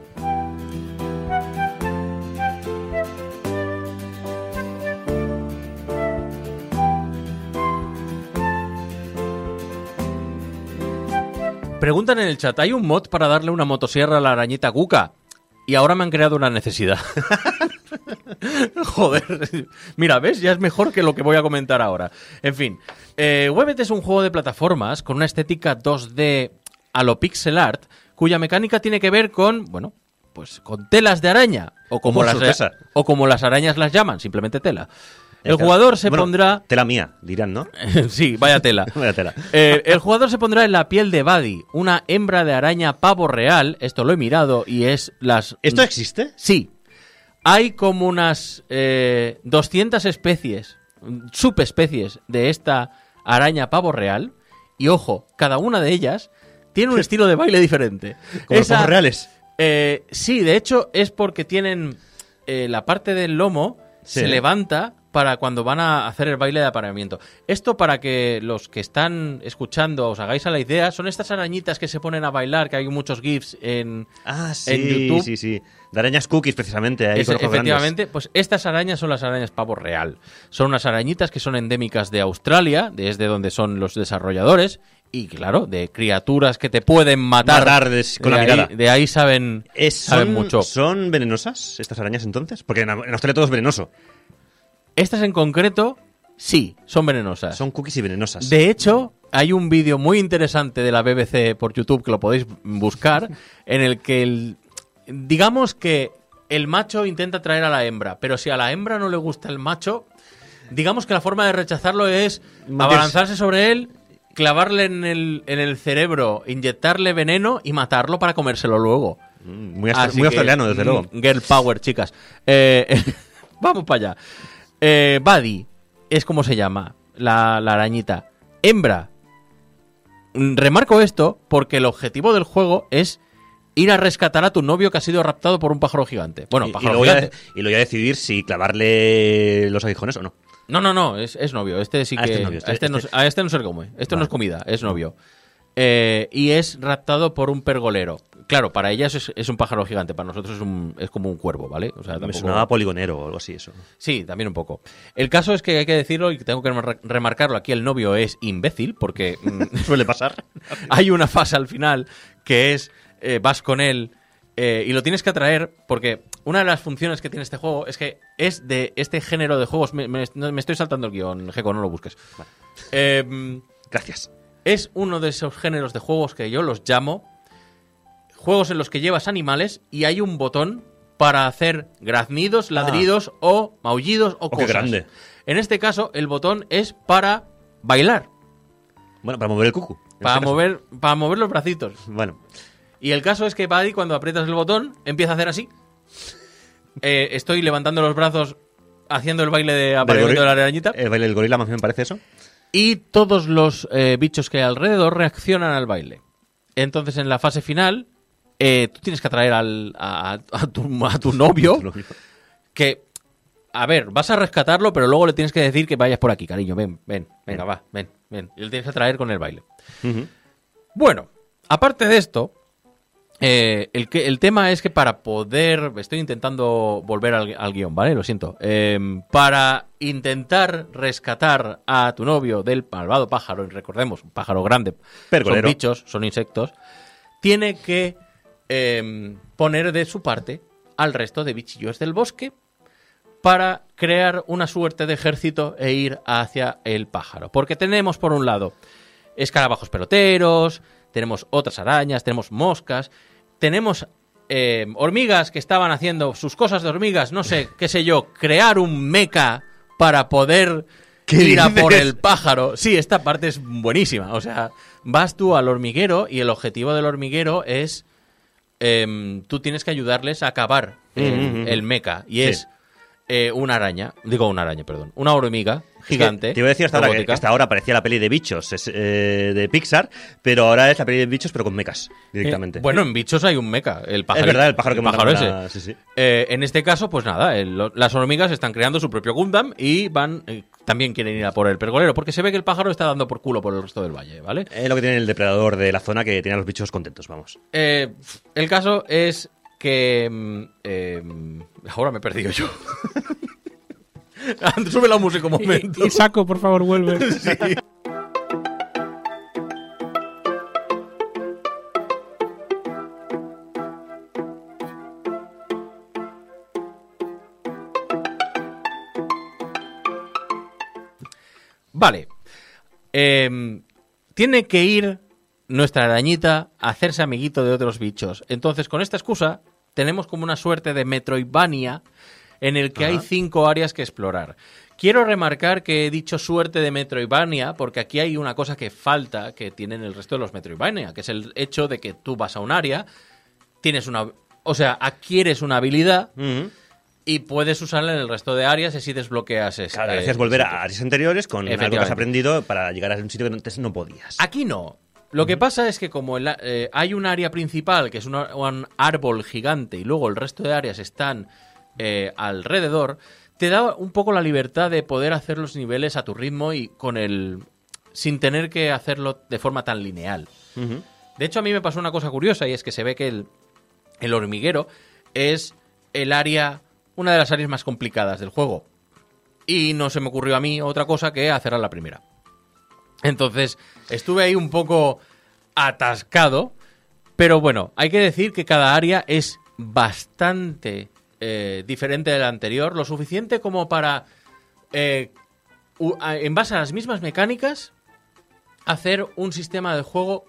S1: Preguntan en el chat, ¿hay un mod para darle una motosierra a la arañita Guka? Y ahora me han creado una necesidad. Joder. Mira, ¿ves? Ya es mejor que lo que voy a comentar ahora. En fin, eh, Webbed es un juego de plataformas con una estética 2D a lo pixel art, cuya mecánica tiene que ver con, bueno, pues con telas de araña. O como, las, o como las arañas las llaman, simplemente tela. El jugador se
S7: bueno,
S1: pondrá...
S7: Tela mía, dirán, ¿no?
S1: sí, vaya tela.
S7: Vaya tela.
S1: Eh, el jugador se pondrá en la piel de Buddy, una hembra de araña pavo real. Esto lo he mirado y es las.
S7: ¿Esto existe?
S1: Sí. Hay como unas eh, 200 especies, subespecies de esta araña pavo real. Y ojo, cada una de ellas tiene un estilo de baile diferente.
S7: Como los pavos reales.
S1: eh, sí, de hecho es porque tienen eh, la parte del lomo
S7: Sí.
S1: se levanta para cuando van a hacer el baile de apareamiento. Esto para que los que están escuchando os hagáis a la idea, son estas arañitas que se ponen a bailar, que hay muchos GIFs en...
S7: Ah, sí,
S1: en YouTube.
S7: sí, sí. De arañas cookies, precisamente. Ahí
S1: Es- efectivamente, pues estas arañas son las arañas pavo real. Son unas arañitas que son endémicas de Australia, desde donde son los desarrolladores, y claro, de criaturas que te pueden matar.
S7: Matar des- con
S1: de
S7: la
S1: ahí,
S7: mirada.
S1: De ahí saben,
S7: Es-
S1: saben
S7: ¿son,
S1: mucho.
S7: ¿Son venenosas estas arañas entonces? Porque en, en Australia todo es venenoso.
S1: Estas en concreto, sí, son venenosas.
S7: Son cookies y venenosas.
S1: De hecho, hay un vídeo muy interesante de la BBC por YouTube que lo podéis buscar, en el que el, digamos que el macho intenta traer a la hembra, pero si a la hembra no le gusta el macho, digamos que la forma de rechazarlo es abalanzarse sobre él, clavarle en el, en el cerebro, inyectarle veneno y matarlo para comérselo luego.
S7: Mm, Muy,
S1: Así
S7: muy
S1: que,
S7: australiano, desde
S1: mm,
S7: luego.
S1: Girl power, chicas. Eh, vamos para allá. Eh, Buddy es como se llama la, la arañita. Hembra. Mm, Remarco esto porque el objetivo del juego es ir a rescatar a tu novio que ha sido raptado por un pájaro gigante. Bueno,
S7: y,
S1: pájaro gigante.
S7: y luego ya decidir si clavarle los aguijones o no.
S1: No, no, no, es, es novio. Este sí
S7: Ah,
S1: que.
S7: este es novio, este-
S1: a, este no,
S7: este-
S1: a este no se le come. Esto no es comida, es novio. Eh, y es raptado por un pergolero. Claro, para ellas es, es un pájaro gigante, para nosotros es, un, es como un cuervo, ¿vale? O sea,
S7: Me
S1: tampoco-
S7: sonaba poligonero o algo así, eso.
S1: Sí, también un poco. El caso es que hay que decirlo y tengo que remar- remarcarlo. Aquí el novio es imbécil porque mm,
S7: Suele pasar.
S1: hay una fase al final que es eh, vas con él eh, y lo tienes que atraer porque una de las funciones que tiene este juego es que es de este género de juegos. Me, me- me estoy saltando el guion, Jeco, no lo busques. Eh,
S7: Gracias.
S1: es uno de esos géneros de juegos que yo los llamo juegos en los que llevas animales y hay un botón para hacer graznidos, ladridos o maullidos o
S7: Oh, qué
S1: cosas.
S7: grande.
S1: En este caso, el botón es para bailar,
S7: Bueno, para mover el cucu.
S1: para
S7: este caso.
S1: mover, para mover los bracitos.
S7: Bueno,
S1: Y el caso es que Buddy, cuando aprietas el botón, empieza a hacer así. Eh, estoy levantando los brazos, haciendo el baile de apareamiento de la arañita.
S7: El baile del gorila más bien me parece eso.
S1: y todos los eh, bichos que hay alrededor reaccionan al baile. Entonces, en la fase final, eh, tú tienes que atraer al, a, a tu, a tu novio, que, a ver, vas a rescatarlo, pero luego le tienes que decir que vayas por aquí, cariño, ven, ven, venga, va, ven, ven. Y le tienes que atraer con el baile. Bueno, aparte de esto, eh, el, que, el tema es que para poder. Estoy intentando volver al, al guion, ¿vale? Lo siento. Eh, para intentar rescatar a tu novio del malvado pájaro, y recordemos, un pájaro grande,
S7: Pergolero.
S1: son bichos, son insectos, tiene que eh, poner de su parte al resto de bichillos del bosque para crear una suerte de ejército e ir hacia el pájaro. Porque tenemos, por un lado, escarabajos peloteros, tenemos otras arañas, tenemos moscas, tenemos eh, hormigas que estaban haciendo sus cosas de hormigas, no sé, qué sé yo, crear un meca para poder
S7: ¿Qué
S1: ir a por el pájaro. Sí, esta parte es buenísima. O sea, vas tú al hormiguero y el objetivo del hormiguero es... em, tú tienes que ayudarles a acabar el,
S7: Mm,
S1: el meca. Y
S7: Sí.
S1: es eh, una araña, digo una araña, perdón, una hormiga gigante.
S7: Te iba a decir hasta ahora que, hasta ahora parecía la peli de bichos es, eh, de Pixar, pero ahora es la peli de bichos pero con mecas directamente.
S1: Bueno, en bichos hay un meca, el pájaro.
S7: es verdad, el pájaro que
S1: pájaro
S7: montan
S1: ese.
S7: una- sí, sí.
S1: Eh, en este caso, pues nada, el- las hormigas están creando su propio Gundam y van eh, también quieren ir a por el pergolero, porque se ve que el pájaro está dando por culo por el resto del valle, ¿vale?
S7: Es lo que tiene el depredador de la zona que tiene a los bichos contentos, vamos.
S1: Eh, el caso es que... mm, eh, ahora me he perdido yo. Sube la música un momento.
S6: Y, y saco, por favor, vuelve.
S1: Vale. Em, tiene que ir nuestra arañita a hacerse amiguito de otros bichos. Entonces, con esta excusa, tenemos como una suerte de Metroidvania en el que hay cinco áreas que explorar. Quiero remarcar que he dicho suerte de Metroidvania porque aquí hay una cosa que falta que tienen el resto de los Metroidvania, que es el hecho de que tú vas a un área, tienes una... O sea, adquieres una habilidad. Y puedes usarla en el resto de áreas y así desbloqueas... es-
S7: Claro,
S1: eh,
S7: gracias volver
S1: sitios.
S7: a áreas anteriores con algo que has aprendido para llegar a un sitio que antes no podías.
S1: Aquí no. Lo que pasa es que como el- eh, hay un área principal, que es un árbol gigante, y luego el resto de áreas están eh, alrededor, te da un poco la libertad de poder hacer los niveles a tu ritmo y con el... sin tener que hacerlo de forma tan lineal. De hecho, a mí me pasó una cosa curiosa y es que se ve que el, el hormiguero es el área, una de las áreas más complicadas del juego. Y no se me ocurrió a mí otra cosa que hacer a la primera. Entonces, estuve ahí un poco atascado, pero bueno, hay que decir que cada área es bastante eh, diferente de la anterior, lo suficiente como para, eh, en base a las mismas mecánicas, hacer un sistema de juego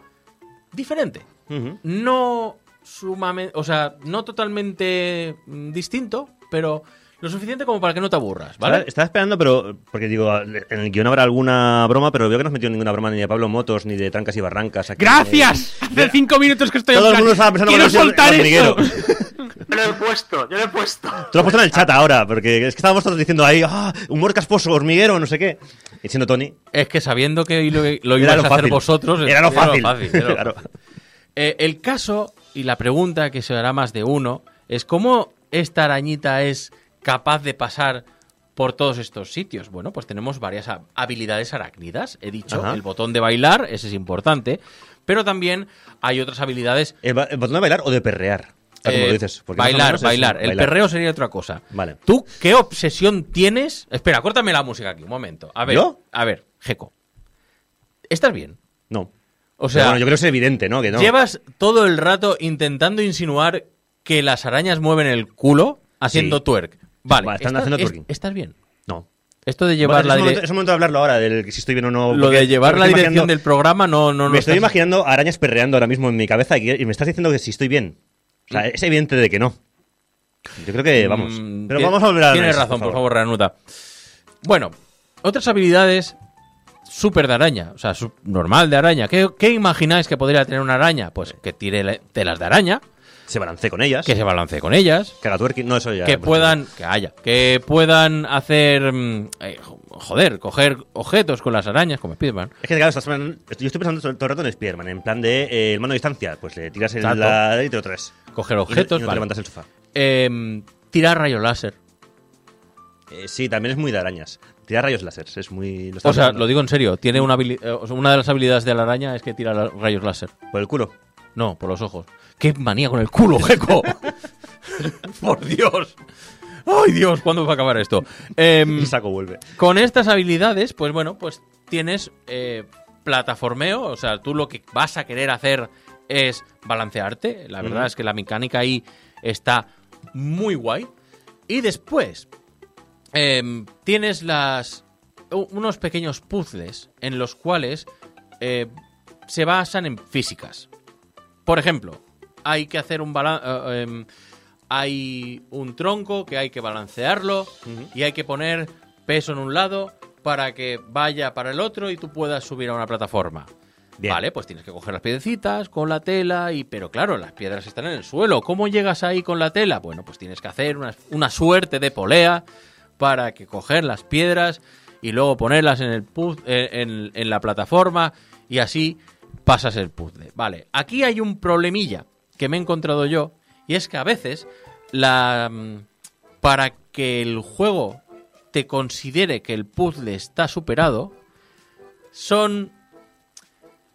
S1: diferente no sumamente, o sea, no totalmente mm, distinto, pero lo suficiente como para que no te aburras, ¿vale?
S7: Estaba, estaba esperando, pero. Porque digo, en el guion habrá alguna broma, pero veo que no has metido ninguna broma ni de Pablo Motos ni de Trancas y Barrancas. aquí.
S6: ¡Gracias! Hace cinco minutos que estoy
S7: Todo
S6: en
S7: el mundo estaba pensando
S6: ¡Quiero soltar
S7: hormiguero.
S6: esto!
S8: Yo lo he puesto, yo lo he puesto.
S7: Tú lo has puesto en el chat ahora, porque es que estábamos todos diciendo ahí, ah, humor casposo, hormiguero, no sé qué. Y siendo Tony,
S1: Es que sabiendo que lo, lo ibas
S7: lo
S1: a hacer vosotros,
S7: Era lo fácil.
S1: era lo
S7: Claro.
S1: fácil. Eh, el caso y la pregunta que se hará más de uno es cómo esta arañita es capaz de pasar por todos estos sitios. Bueno, pues tenemos varias ha- habilidades arácnidas. He dicho,
S7: Ajá.
S1: el botón de bailar, ese es importante, pero también hay otras habilidades
S7: ¿el, ba- el botón de bailar o de perrear? Como
S1: Eh,
S7: lo dices.
S1: bailar, bailar. El perreo sería otra cosa.
S7: Vale.
S1: ¿Tú qué obsesión tienes? Espera, córtame la música aquí, un momento. A ver,
S7: ¿Yo?
S1: a ver, Jeco. ¿Estás bien?
S7: No.
S1: O sea,
S7: bueno, yo creo que es evidente, ¿no? Que no.
S1: llevas todo el rato intentando insinuar que las arañas mueven el culo haciendo
S7: Sí.
S1: twerk. Vale,
S7: Vale, están
S1: ¿estás-
S7: haciendo twerking.
S1: ¿estás bien?
S7: No.
S1: Esto de llevar
S7: Bueno,
S1: la
S7: es, un momento,
S1: dire-
S7: es un momento de hablarlo ahora, del que si estoy bien o no.
S1: lo de llevar
S7: me
S1: la
S7: estoy
S1: dirección del programa no no
S7: Me
S1: no
S7: estoy
S1: estás-
S7: imaginando arañas perreando ahora mismo en mi cabeza y, me estás diciendo que si estoy bien. O sea, es evidente de que no. Yo creo que vamos.
S1: Mm,
S7: Pero
S1: tie-
S7: vamos a volver a
S1: Tienes razón, por favor, Reanuda. Bueno, otras habilidades súper de araña, o sea, normal de araña. ¿Qué, qué imagináis que podría tener una araña? Pues que tire telas de araña,
S7: Se balancee con ellas.
S1: que se balancee con ellas,
S7: Que haga twerking. No, eso ya.
S1: que puedan, que haya, que puedan hacer, mm, eh, joder, coger objetos con las arañas, como Spiderman.
S7: Es que, claro, estás yo estoy pensando todo todo el rato en Spiderman, en plan de eh, el mano a distancia. Pues le tiras el la y te lo traes.
S1: Coger
S7: Y no-
S1: objetos,
S7: y no te
S1: vale.
S7: levantas el sofá.
S1: Em, tirar rayo láser.
S7: Eh, sí, también es muy de arañas. Tirar rayos láser, es muy...
S1: O sea,
S7: hablando.
S1: lo digo en serio, tiene una, eh, una de las habilidades de la araña es que tira rayos láser.
S7: Por el culo.
S1: No, por los ojos. ¡Qué manía con el culo, Geco! ¡Por Dios! ¡Ay, Dios! ¿Cuándo va a acabar esto? Em,
S7: El saco vuelve.
S1: con estas habilidades, pues bueno, pues tienes eh, plataformeo. O sea, tú lo que vas a querer hacer es balancearte. La verdad es que la mecánica ahí está muy guay. Y después em, tienes las unos pequeños puzzles en los cuales eh, se basan en físicas. Por ejemplo, hay que hacer un balance. hay un tronco que hay que balancearlo y hay que poner peso en un lado para que vaya para el otro y tú puedas subir a una plataforma.
S7: Bien.
S1: Vale, pues tienes que coger las piedrecitas con la tela y pero claro, las piedras están en el suelo. ¿Cómo llegas ahí con la tela? Bueno, pues tienes que hacer una, una suerte de polea para que coger las piedras y luego ponerlas en el puz- eh, en, en la plataforma y así pasas el puzzle. Vale, aquí hay un problemilla que me he encontrado yo y es que a veces la mm, para que el juego te considere que el puzzle está superado son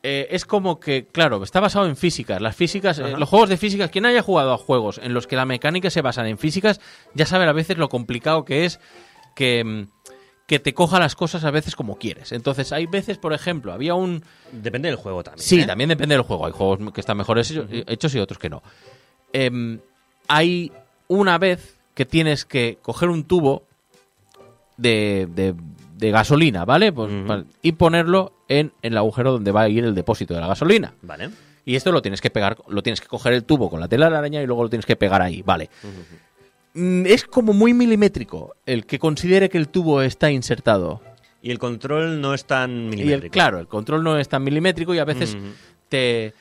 S1: eh, es como que, claro, está basado en físicas. Las físicas, eh, los juegos de físicas, quien haya jugado a juegos en los que la mecánica se basa en físicas, ya sabe a veces lo complicado que es que, mm, que te coja las cosas a veces como quieres. Entonces, hay veces, por ejemplo, había un...
S7: Depende del juego también.
S1: Sí,
S7: ¿eh?
S1: también depende del juego. Hay juegos que están mejores hechos- y otros que no. Em, hay una vez que tienes que coger un tubo de, de- de gasolina, ¿vale? Pues, Y ponerlo en, en el agujero donde va a ir el depósito de la gasolina.
S7: Vale.
S1: Y esto lo tienes que pegar, lo tienes que coger el tubo con la tela de la araña y luego lo tienes que pegar ahí, ¿vale? Es como muy milimétrico el que considere que el tubo está insertado.
S7: Y el control no es tan
S1: Y el,
S7: milimétrico.
S1: claro, el control no es tan milimétrico y a veces te,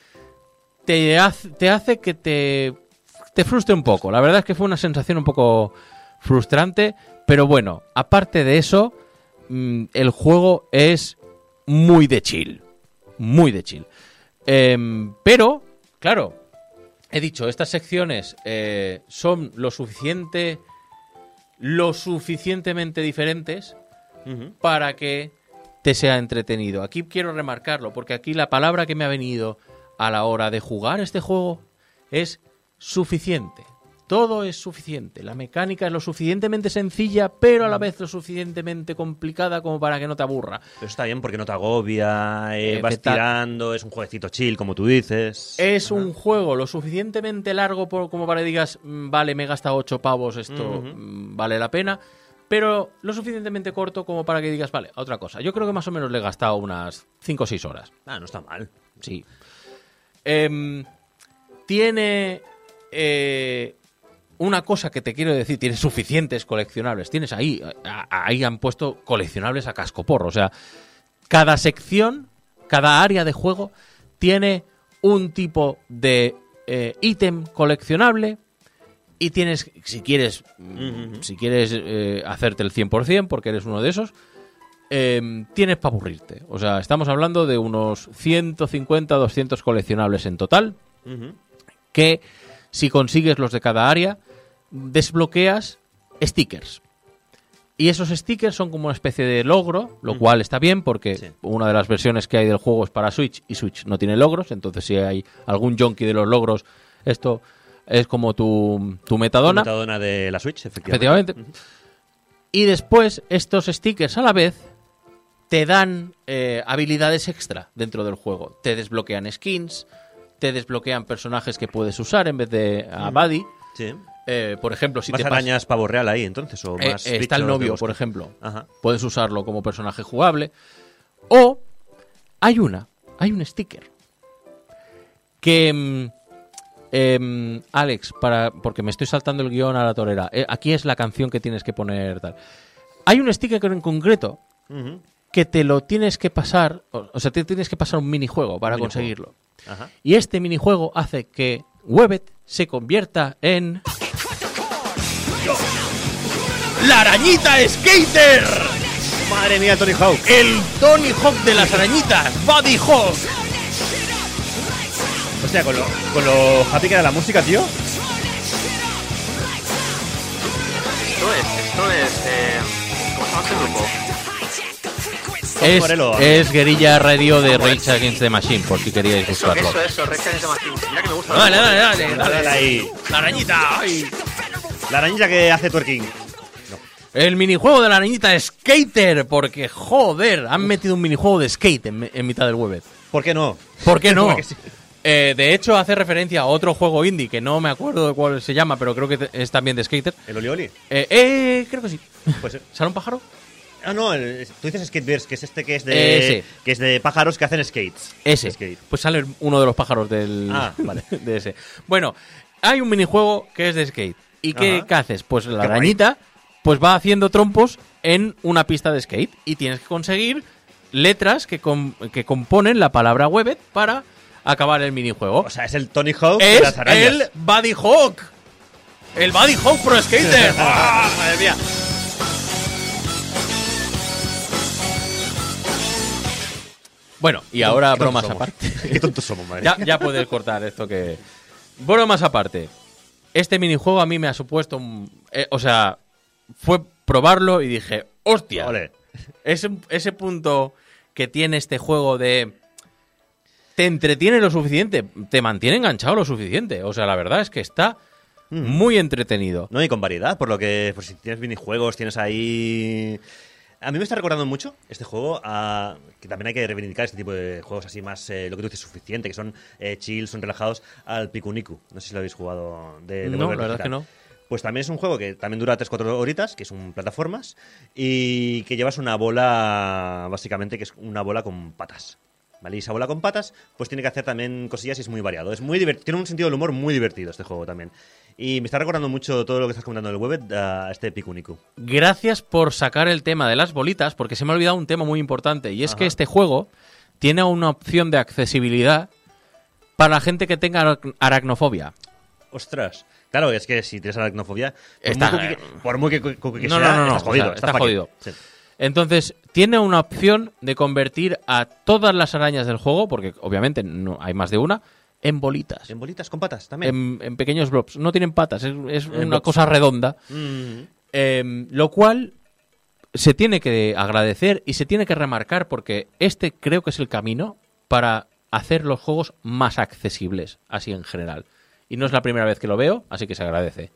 S1: te, hace, te hace que te, te frustre un poco. La verdad es que fue una sensación un poco frustrante, pero bueno, aparte de eso, mm, el juego es muy de chill. Muy de chill. Em, pero, claro, he dicho, estas secciones eh, son lo suficiente. lo suficientemente diferentes para que te sea entretenido. Aquí quiero remarcarlo, porque aquí la palabra que me ha venido a la hora de jugar este juego es suficiente. Todo es suficiente. La mecánica es lo suficientemente sencilla, pero a la vez lo suficientemente complicada como para que no te aburra.
S7: Pero está bien porque no te agobia, eh,
S1: Eh,
S7: vas tirando, es un jueguecito chill, como tú dices.
S1: Es un juego lo suficientemente largo por- como para que digas, "Mm, vale, me he gastado 8 pavos, esto mm, vale la pena. Pero lo suficientemente corto como para que digas, vale, otra cosa. Yo creo que más o menos le he gastado unas 5 o 6 horas.
S7: Ah, no está mal.
S1: Sí. Em, tiene eh, una cosa que te quiero decir, tiene suficientes coleccionables. Tienes ahí, ahí han puesto coleccionables a cascoporro. O sea, cada sección, cada área de juego tiene un tipo de eh, ítem coleccionable y tienes, si quieres, si quieres eh, hacerte el 100%, porque eres uno de esos, em, tienes para aburrirte. O sea, estamos hablando de unos 150, 200 coleccionables en total, que si consigues los de cada área, desbloqueas stickers. Y esos stickers son como una especie de logro, lo cual está bien porque
S7: Sí.
S1: una de las versiones que hay del juego es para Switch y Switch no tiene logros, entonces si hay algún junkie de los logros, esto es como tu, tu metadona.
S7: Metadona de la Switch, efectivamente.
S1: Efectivamente. Y después estos stickers a la vez te dan eh, habilidades extra dentro del juego. Te desbloquean skins, te desbloquean personajes que puedes usar en vez de a Buddy.
S7: Sí.
S1: Eh, por ejemplo, si
S7: más
S1: te
S7: arañas pavo real ahí, entonces. O
S1: eh,
S7: más
S1: eh, está el novio, por ejemplo.
S7: Ajá.
S1: Puedes usarlo como personaje jugable. O hay una, hay un sticker que mm, em, Alex, para porque me estoy saltando el guion a la torera. eh, aquí es la canción que tienes que poner tal. Hay un sticker en concreto que te lo tienes que pasar, o, o sea, te tienes que pasar un minijuego para
S7: minijuego.
S1: conseguirlo.
S7: Ajá.
S1: Y este minijuego hace que Webbet se convierta en. ¡La arañita skater!
S7: Madre mía, Tony Hawk.
S1: ¡El Tony Hawk de las arañitas! ¡Buddy Hawk!
S7: Hostia, con lo, con lo happy que era la música, tío.
S8: Esto es, esto es. Eh, ¿Cómo se llama este grupo?
S1: Es,
S7: Morelo.
S1: es Guerrilla Radio de Rage Against the Machine, por si queríais
S8: Eso,
S1: buscarlo.
S8: eso, eso, Red Against the Machine. Mira que me gusta.
S1: Dale, dale, dale,
S7: Dale,
S1: dale.
S7: ahí.
S1: ¡La arañita! ¡ay!
S7: La arañita que hace twerking.
S1: El minijuego de la arañita skater, porque joder, han metido un minijuego de skate en, en mitad del Webbet.
S7: ¿Por qué no?
S1: ¿Por qué no? Eh, de hecho, hace referencia a otro juego indie que no me acuerdo de cuál se llama, pero creo que es también de skater.
S7: ¿El Oli Oli?
S1: Eh, eh, creo que sí.
S7: Pues,
S1: ¿Sale un pájaro?
S7: ah, no, el- tú dices Skateverse, que es este que es de.
S1: Ese.
S7: Que es de pájaros que hacen skates.
S1: Ese.
S7: Skate.
S1: Pues sale uno de los pájaros del.
S7: Ah, vale.
S1: de ese. Bueno, hay un minijuego que es de skate. ¿Y qué, haces? Pues la
S7: Qué guay.
S1: Pues va haciendo trompos en una pista de skate. Y tienes que conseguir letras que, com- que componen la palabra Webbet para acabar el minijuego.
S7: O sea, es el Tony Hawk de
S1: es
S7: las arañas.
S1: el Buddy Hawk. El Buddy Hawk Pro Skater. ¡Ah, madre mía! Bueno, y ahora
S7: Qué
S1: bromas aparte.
S7: Qué tontos somos, madre.
S1: ya, ya puedes cortar esto que. Bromas aparte. Este minijuego a mí me ha supuesto un. eh, o sea, fue probarlo y dije, ¡hostia!
S7: Ole.
S1: Ese, ese punto que tiene este juego de. Te entretiene lo suficiente, te mantiene enganchado lo suficiente. O sea, la verdad es que está muy entretenido.
S7: No, y con variedad, por lo que pues, si tienes minijuegos, tienes ahí... A mí me está recordando mucho este juego, a- que también hay que reivindicar este tipo de juegos así más, eh, lo que tú dices, suficiente, que son eh, chill, son relajados, al Pikuniku. No sé si lo habéis jugado de, de
S1: No, la verdad es que no.
S7: Pues también es un juego que también dura 3-4 horitas, que es un plataformas, y que llevas una bola, básicamente, que es una bola con patas. ¿Vale? Y esa bola con patas, pues tiene que hacer también cosillas y es muy variado. Es muy Tiene un sentido del humor muy divertido este juego también. Y me está recordando mucho todo lo que estás comentando en el web a este Pikuniku.
S1: Gracias por sacar el tema de las bolitas, porque se me ha olvidado un tema muy importante. Y es
S7: Ajá.
S1: que este juego tiene una opción de accesibilidad para la gente que tenga aracnofobia.
S7: Ostras. Claro, es que si tienes aracnofobia, por
S1: Está-
S7: muy que, por muy que, que
S1: No,
S7: sea,
S1: no, no, no,
S7: estás jodido.
S1: o sea,
S7: estás
S1: está jodido.
S7: Sí.
S1: Entonces, tiene una opción de convertir a todas las arañas del juego, porque obviamente no hay más de una, en bolitas.
S7: En bolitas con patas también.
S1: En, en pequeños blobs. No tienen patas, es, es una
S7: blobs.
S1: cosa redonda.
S7: Mm.
S1: Eh, lo cual se tiene que agradecer y se tiene que remarcar porque este creo que es el camino para hacer los juegos más accesibles, así en general. Y no es la primera vez que lo veo, así que se agradece.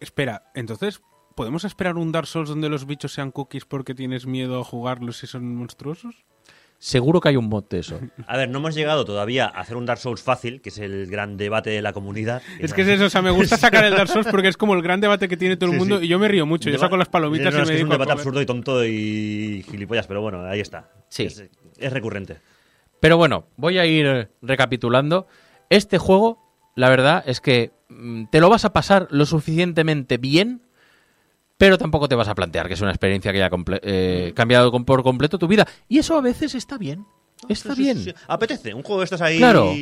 S6: Espera, entonces, ¿podemos esperar un Dark Souls donde los bichos sean cookies porque tienes miedo a jugarlos si son monstruosos?
S1: Seguro que hay un mod de eso.
S7: A ver, no hemos llegado todavía a hacer un Dark Souls fácil, que es el gran debate de la comunidad.
S6: Es que es eso, o sea, me gusta sacar el Dark Souls porque es como el gran debate que tiene todo el
S7: Sí,
S6: mundo
S7: sí.
S6: y yo me río mucho. Yo saco las palomitas
S7: No, no,
S6: y
S7: es
S6: me
S7: que es un debate absurdo y tonto y gilipollas, pero bueno, ahí está.
S1: Sí.
S7: Es, es recurrente.
S1: Pero bueno, voy a ir recapitulando. Este juego, la verdad es que mm, te lo vas a pasar lo suficientemente bien, pero tampoco te vas a plantear que es una experiencia que haya eh, cambiado com- por completo tu vida. Y eso a veces está bien. Está
S7: Sí, sí,
S1: bien.
S7: sí. Apetece, un juego de estos ahí.
S1: Claro.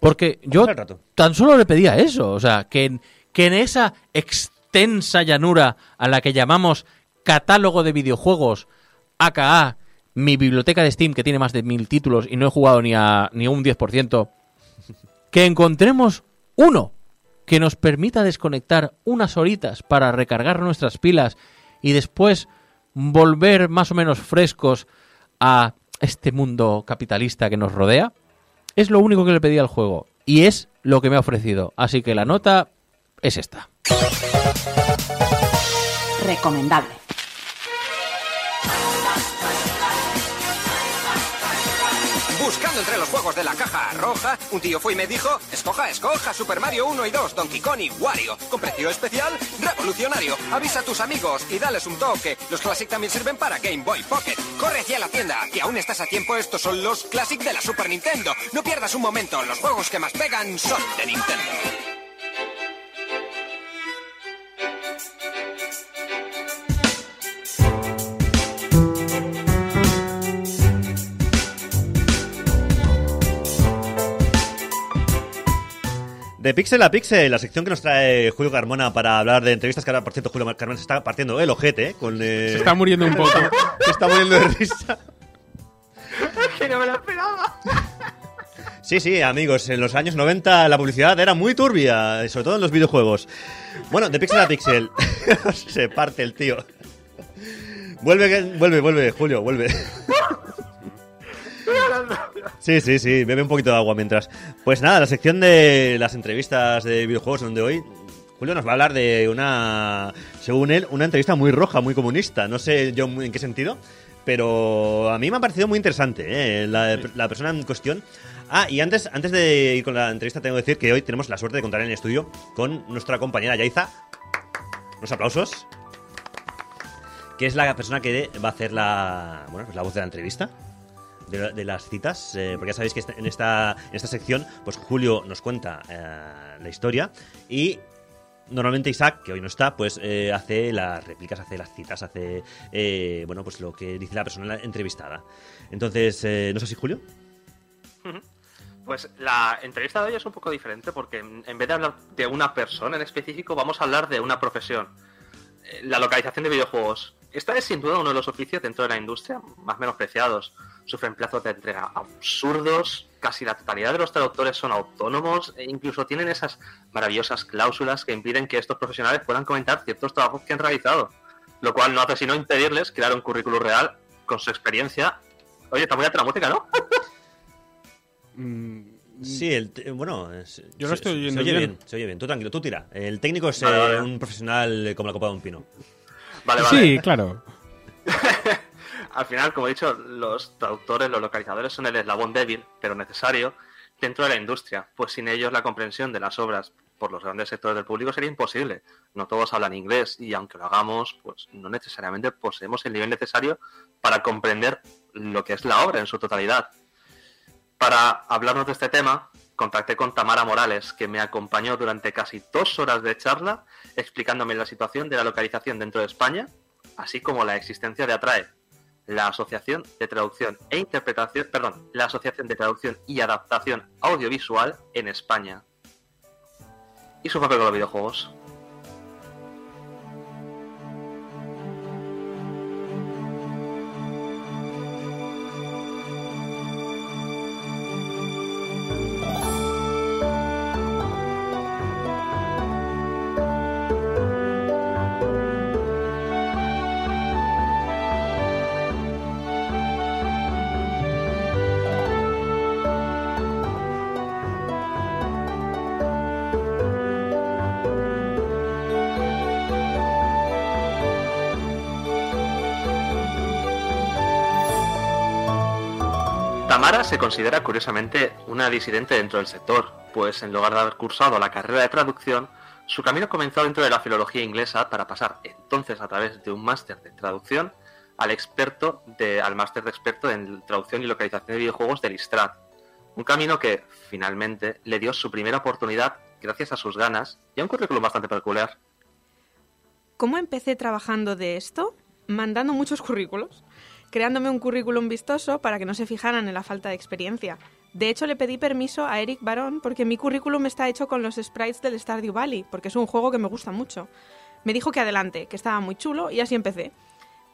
S1: Porque yo tan solo le pedía eso. O sea, que en, que en esa extensa llanura a la que llamamos catálogo de videojuegos, aka mi biblioteca de Steam, que tiene más de mil títulos y no he jugado ni a ni un 10%, que encontremos uno que nos permita desconectar unas horitas para recargar nuestras pilas y después volver más o menos frescos a este mundo capitalista que nos rodea, es lo único que le pedí al juego y es lo que me ha ofrecido. Así que la nota es esta.
S5: Recomendable. Buscando entre los juegos de la caja roja, un tío fue y me dijo, escoja, escoja Super Mario 1 y 2, Donkey Kong y Wario. Con precio especial, revolucionario. Avisa a tus amigos y dales un toque. Los Classic también sirven para Game Boy Pocket. Corre hacia la tienda, que aún estás a tiempo. Estos son los Classic de la Super Nintendo. No pierdas un momento, los juegos que más pegan son de Nintendo.
S7: De Pixel a Pixel, la sección que nos trae Julio Carmona para hablar de entrevistas, que ahora, por cierto, Julio Carmona se está partiendo el ojete, ¿eh? Con, eh,
S6: Se está muriendo un poco.
S7: se está muriendo de risa.
S8: Que no me lo esperaba.
S7: Sí, sí, amigos, en los años 90 la publicidad era muy turbia, sobre todo en los videojuegos. Bueno, de Pixel a Pixel. se parte el tío. Vuelve, vuelve, vuelve, Julio, vuelve. Sí, sí, sí, bebe un poquito de agua mientras. Pues nada, la sección de las entrevistas de videojuegos donde hoy Julio nos va a hablar de una, según él, una entrevista muy roja, muy comunista. No sé yo en qué sentido, pero a mí me ha parecido muy interesante ¿eh? la, la persona en cuestión. Ah, y antes, antes de ir con la entrevista tengo que decir que hoy tenemos la suerte de contar en el estudio con nuestra compañera Yaiza. Unos aplausos. Que es la persona que va a hacer la, bueno, pues la voz de la entrevista de, la- de las citas, eh, porque ya sabéis que este- en esta, en esta sección, pues Julio nos cuenta eh, la historia y normalmente Isaac, que hoy no está, pues eh, hace las réplicas, hace las citas, hace, eh, bueno, pues lo que dice la persona entrevistada. Entonces, eh, ¿no es así, Julio?
S8: Pues la entrevista de hoy es un poco diferente porque en vez de hablar de una persona en específico, vamos a hablar de una profesión. La localización de videojuegos. Esta es sin duda uno de los oficios dentro de la industria más menospreciados. Sufren plazos de entrega absurdos, casi la totalidad de los traductores son autónomos e incluso tienen esas maravillosas cláusulas que impiden que estos profesionales puedan comentar ciertos trabajos que han realizado. Lo cual no hace sino impedirles crear un currículum real con su experiencia. Oye, está muy música, ¿no?
S6: Mm,
S7: Sí, el te- bueno, es-
S6: Yo lo
S7: se-
S6: estoy
S7: se,
S6: oyendo
S7: se oye
S6: bien.
S7: bien. Se oye bien, tú tranquilo, tú tira. El técnico es
S8: Vale,
S7: eh,
S8: vale.
S7: un profesional eh, como la copa de un pino.
S8: Vale, vale.
S6: Sí, claro.
S8: Al final, como he dicho, los traductores, los localizadores son el eslabón débil, pero necesario, dentro de la industria, pues sin ellos la comprensión de las obras por los grandes sectores del público sería imposible. No todos hablan inglés y aunque lo hagamos, pues no necesariamente poseemos el nivel necesario para comprender lo que es la obra en su totalidad. Para hablarnos de este tema, contacté con Tamara Morales, que me acompañó durante casi dos horas de charla explicándome la situación de la localización dentro de España, así como la existencia de ATRAE, la Asociación de Traducción e Interpretación, perdón, la Asociación de Traducción y Adaptación Audiovisual en España. Y su papel con los videojuegos. Tamara se considera curiosamente una disidente dentro del sector, pues en lugar de haber cursado la carrera de traducción, su camino comenzó dentro de la filología inglesa para pasar entonces a través de un máster de traducción al experto de, al máster de experto en traducción y localización de videojuegos del ISTRAT. Un camino que finalmente le dio su primera oportunidad gracias a sus ganas y a un currículum bastante peculiar.
S9: ¿Cómo empecé trabajando de esto? Mandando muchos currículos, creándome un currículum vistoso para que no se fijaran en la falta de experiencia. De hecho, le pedí permiso a Eric Barón porque mi currículum está hecho con los sprites del Stardew Valley, porque es un juego que me gusta mucho. Me dijo que adelante, que estaba muy chulo y así empecé.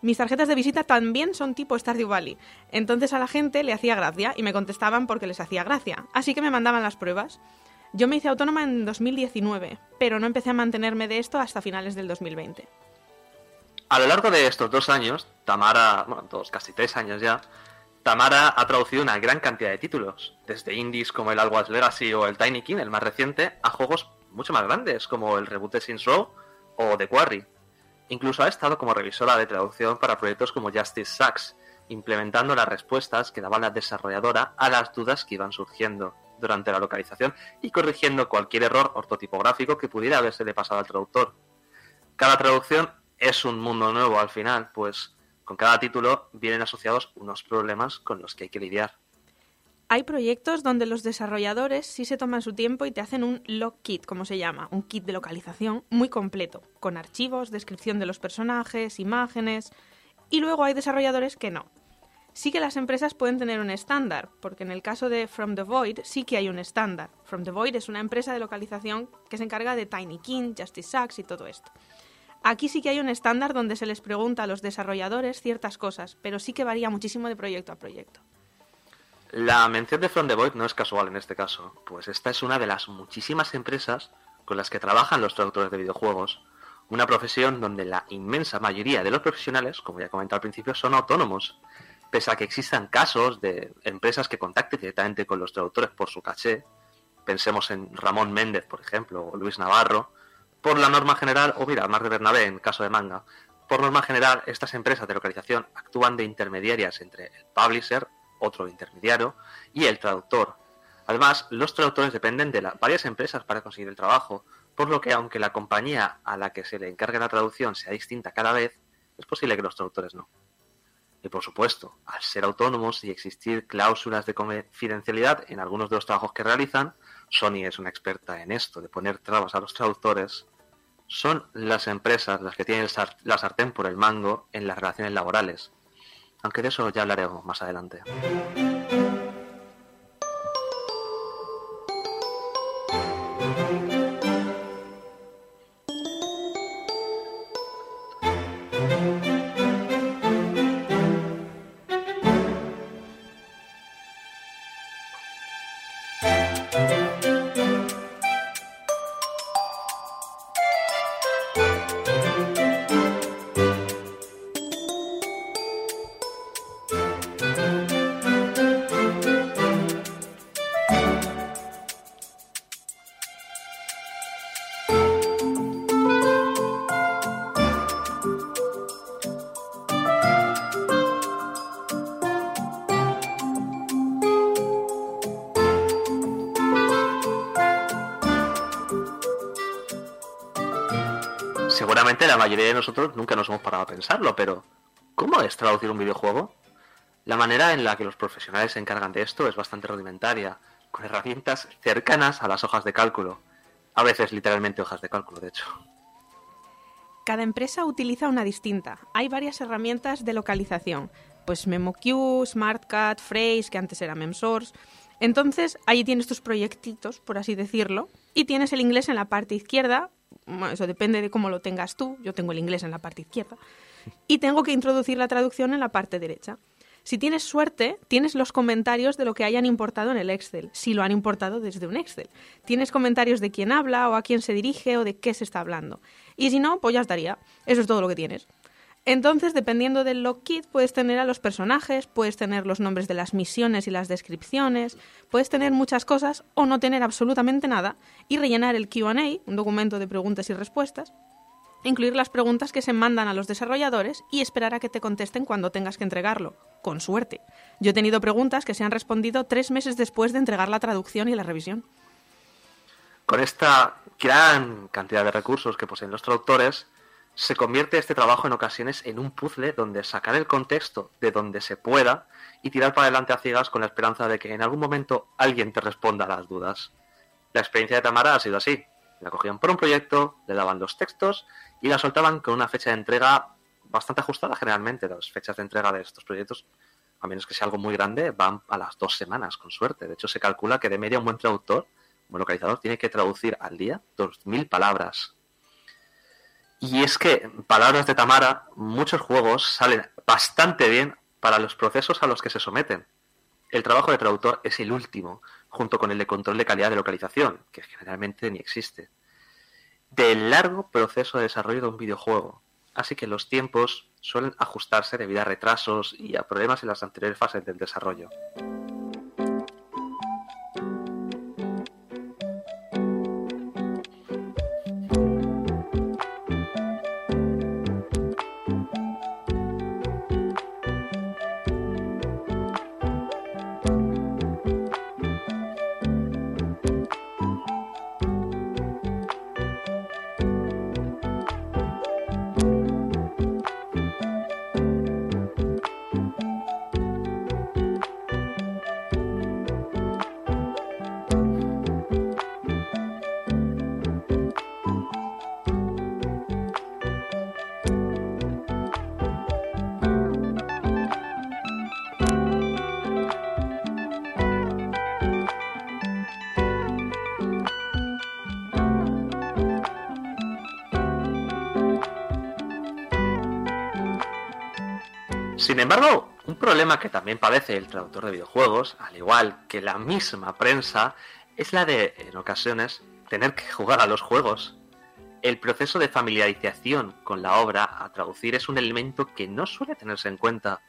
S9: Mis tarjetas de visita también son tipo Stardew Valley. Entonces a la gente le hacía gracia y me contestaban porque les hacía gracia. Así que me mandaban las pruebas. Yo me hice autónoma en 2019, pero no empecé a mantenerme de esto hasta finales del 2020.
S8: A lo largo de estos dos años, Tamara, bueno, dos, casi tres años ya, Tamara ha traducido una gran cantidad de títulos, desde indies como el Alwas Legacy o el Tiny King, el más reciente, a juegos mucho más grandes como el reboot de Saints Row o The Quarry. Incluso ha estado como revisora de traducción para proyectos como Justice Sucks, implementando las respuestas que daba la desarrolladora a las dudas que iban surgiendo durante la localización y corrigiendo cualquier error ortotipográfico que pudiera habérsele pasado al traductor. Cada traducción es un mundo nuevo al final, pues con cada título vienen asociados unos problemas con los que hay que lidiar.
S9: Hay proyectos donde los desarrolladores sí se toman su tiempo y te hacen un log kit, como se llama, un kit de localización muy completo, con archivos, descripción de los personajes, imágenes. Y luego hay desarrolladores que no. Sí que las empresas pueden tener un estándar, porque en el caso de From the Void sí que hay un estándar. From the Void es una empresa de localización que se encarga de Tiny King, Justice Sacks y todo esto. Aquí sí que hay un estándar donde se les pregunta a los desarrolladores ciertas cosas, pero sí que varía muchísimo de proyecto a proyecto.
S8: La mención de From the no es casual en este caso, pues esta es una de las muchísimas empresas con las que trabajan los traductores de videojuegos, una profesión donde la inmensa mayoría de los profesionales, como ya comenté al principio, son autónomos, pese a que existan casos de empresas que contacten directamente con los traductores por su caché, pensemos en Ramón Méndez, por ejemplo, o Luis Navarro, por la norma general, o mira, Mar de Bernabé en caso de manga, por norma general, estas empresas de localización actúan de intermediarias entre el publisher otro intermediario, y el traductor. Además, los traductores dependen de varias empresas para conseguir el trabajo, por lo que aunque la compañía a la que se le encargue la traducción sea distinta cada vez, es posible que los traductores no. Y por supuesto, al ser autónomos y existir cláusulas de confidencialidad en algunos de los trabajos que realizan, Sony es una experta en esto, de poner trabas a los traductores, son las empresas las que tienen la sartén por el mango en las relaciones laborales, aunque de eso ya hablaremos más adelante. Pensarlo, pero ¿cómo es traducir un videojuego? La manera en la que los profesionales se encargan de esto es bastante rudimentaria, con herramientas cercanas a las hojas de cálculo. A veces literalmente hojas de cálculo, de hecho.
S9: Cada empresa utiliza una distinta. Hay varias herramientas de localización, pues MemoQ, SmartCat, Phrase, que antes era MemSource. Entonces, ahí tienes tus proyectitos, por así decirlo, y tienes el inglés en la parte izquierda. Eso depende de cómo lo tengas tú. Yo tengo el inglés en la parte izquierda. Y tengo que introducir la traducción en la parte derecha. Si tienes suerte, tienes los comentarios de lo que hayan importado en el Excel, si lo han importado desde un Excel. Tienes comentarios de quién habla o a quién se dirige o de qué se está hablando. Y si no, pues ya estaría. Eso es todo lo que tienes. Entonces, dependiendo del log kit, puedes tener a los personajes, puedes tener los nombres de las misiones y las descripciones, puedes tener muchas cosas o no tener absolutamente nada y rellenar el QA, un documento de preguntas y respuestas, incluir las preguntas que se mandan a los desarrolladores y esperar a que te contesten cuando tengas que entregarlo, con suerte. Yo he tenido preguntas que se han respondido tres meses después de entregar la traducción y la revisión.
S8: Con esta gran cantidad de recursos que poseen los traductores, se convierte este trabajo en ocasiones en un puzzle donde sacar el contexto de donde se pueda y tirar para adelante a ciegas con la esperanza de que en algún momento alguien te responda a las dudas. La experiencia de Tamara ha sido así. La cogían por un proyecto, le daban los textos y la soltaban con una fecha de entrega bastante ajustada generalmente. Las fechas de entrega de estos proyectos, a menos que sea algo muy grande, van a las dos semanas, con suerte. De hecho, se calcula que de media un buen traductor, un buen localizador, tiene que traducir al día 2.000 palabras. Y es que, palabras de Tamara, muchos juegos salen bastante bien para los procesos a los que se someten. El trabajo de traductor es el último, junto con el de control de calidad de localización, que generalmente ni existe, del largo proceso de desarrollo de un videojuego. Así que los tiempos suelen ajustarse debido a retrasos y a problemas en las anteriores fases del desarrollo. Embargo, un problema que también padece el traductor de videojuegos, al igual que la misma prensa, es la de, en ocasiones, tener que jugar a los juegos. El proceso de familiarización con la obra a traducir es un elemento que no suele tenerse en cuenta.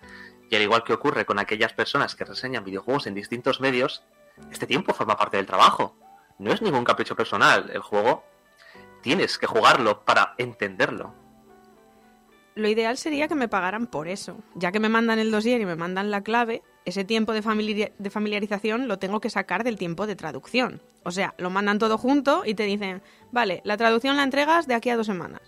S8: Y al igual que ocurre con aquellas personas que reseñan videojuegos en distintos medios, este tiempo forma parte del trabajo. No es ningún capricho personal. El juego tienes que jugarlo para entenderlo.
S9: Lo ideal sería que me pagaran por eso. Ya que me mandan el dossier y me mandan la clave, ese tiempo de, de familiarización lo tengo que sacar del tiempo de traducción. O sea, lo mandan todo junto y te dicen, vale, la traducción la entregas de aquí a dos semanas.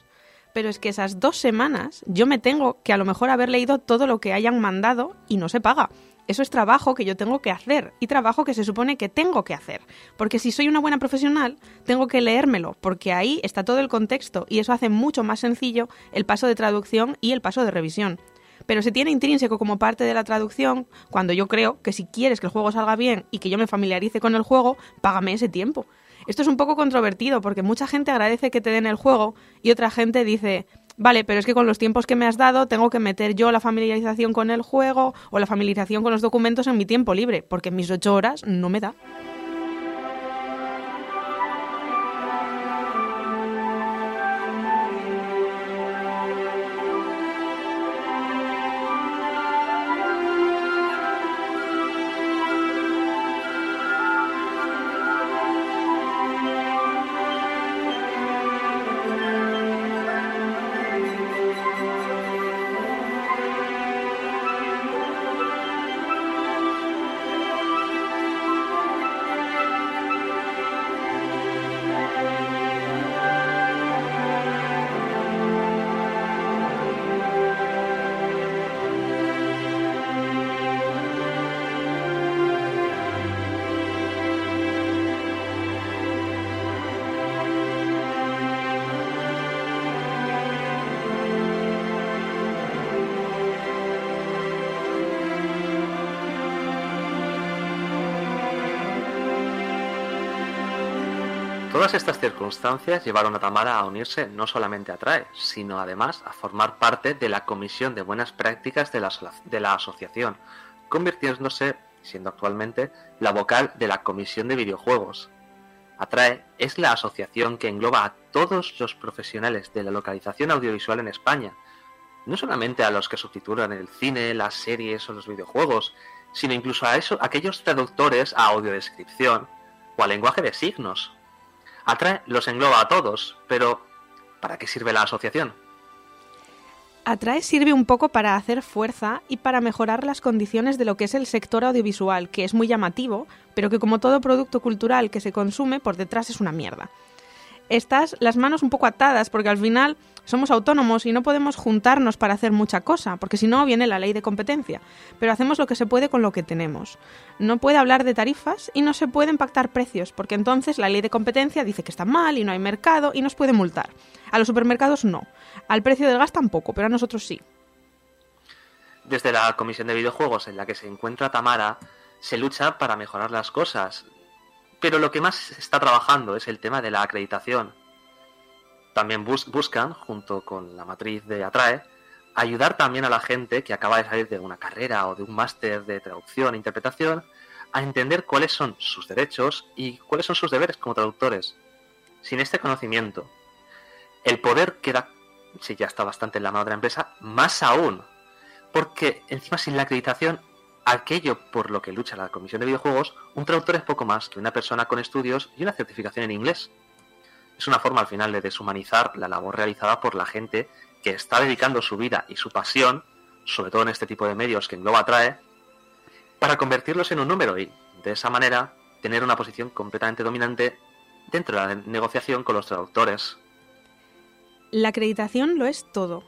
S9: Pero es que esas dos semanas yo me tengo que a lo mejor haber leído todo lo que hayan mandado y no se paga. Eso es trabajo que yo tengo que hacer y trabajo que se supone que tengo que hacer. Porque si soy una buena profesional, tengo que leérmelo, porque ahí está todo el contexto y eso hace mucho más sencillo el paso de traducción y el paso de revisión. Pero se tiene intrínseco como parte de la traducción cuando yo creo que si quieres que el juego salga bien y que yo me familiarice con el juego, págame ese tiempo. Esto es un poco controvertido porque mucha gente agradece que te den el juego y otra gente dice, vale, pero es que con los tiempos que me has dado tengo que meter yo la familiarización con el juego o la familiarización con los documentos en mi tiempo libre, porque mis ocho horas no me da.
S8: Todas estas circunstancias llevaron a Tamara a unirse no solamente a TRAE, sino además a formar parte de la Comisión de Buenas Prácticas de la, asociación, convirtiéndose, siendo actualmente, la vocal de la Comisión de Videojuegos. ATRAE es la asociación que engloba a todos los profesionales de la localización audiovisual en España, no solamente a los que subtitulan el cine, las series o los videojuegos, sino incluso a eso, aquellos traductores a audiodescripción o a lenguaje de signos. ATRAE los engloba a todos, pero ¿para qué sirve la asociación?
S9: Atrae sirve un poco para hacer fuerza y para mejorar las condiciones de lo que es el sector audiovisual, que es muy llamativo, pero que como todo producto cultural que se consume, por detrás es una mierda. Estás las manos un poco atadas porque al final somos autónomos y no podemos juntarnos para hacer mucha cosa, porque si no viene la ley de competencia. Pero hacemos lo que se puede con lo que tenemos. No puede hablar de tarifas y no se pueden pactar precios, porque entonces la ley de competencia dice que está mal y no hay mercado y nos puede multar. A los supermercados no. Al precio del gas tampoco, pero a nosotros sí.
S8: Desde la Comisión de Videojuegos en la que se encuentra Tamara, se lucha para mejorar las cosas. Pero lo que más se está trabajando es el tema de la acreditación. También bus- buscan, junto con la matriz de Atrae, ayudar también a la gente que acaba de salir de una carrera o de un máster de traducción e interpretación a entender cuáles son sus derechos y cuáles son sus deberes como traductores. Sin este conocimiento, el poder queda, si ya está bastante en la mano de la empresa, más aún. Porque encima sin la acreditación, aquello por lo que lucha la Comisión de Videojuegos, un traductor es poco más que una persona con estudios y una certificación en inglés. Es una forma al final de deshumanizar la labor realizada por la gente que está dedicando su vida y su pasión, sobre todo en este tipo de medios que engloba Trae, para convertirlos en un número y, de esa manera, tener una posición completamente dominante dentro de la negociación con los traductores.
S9: La acreditación lo es todo.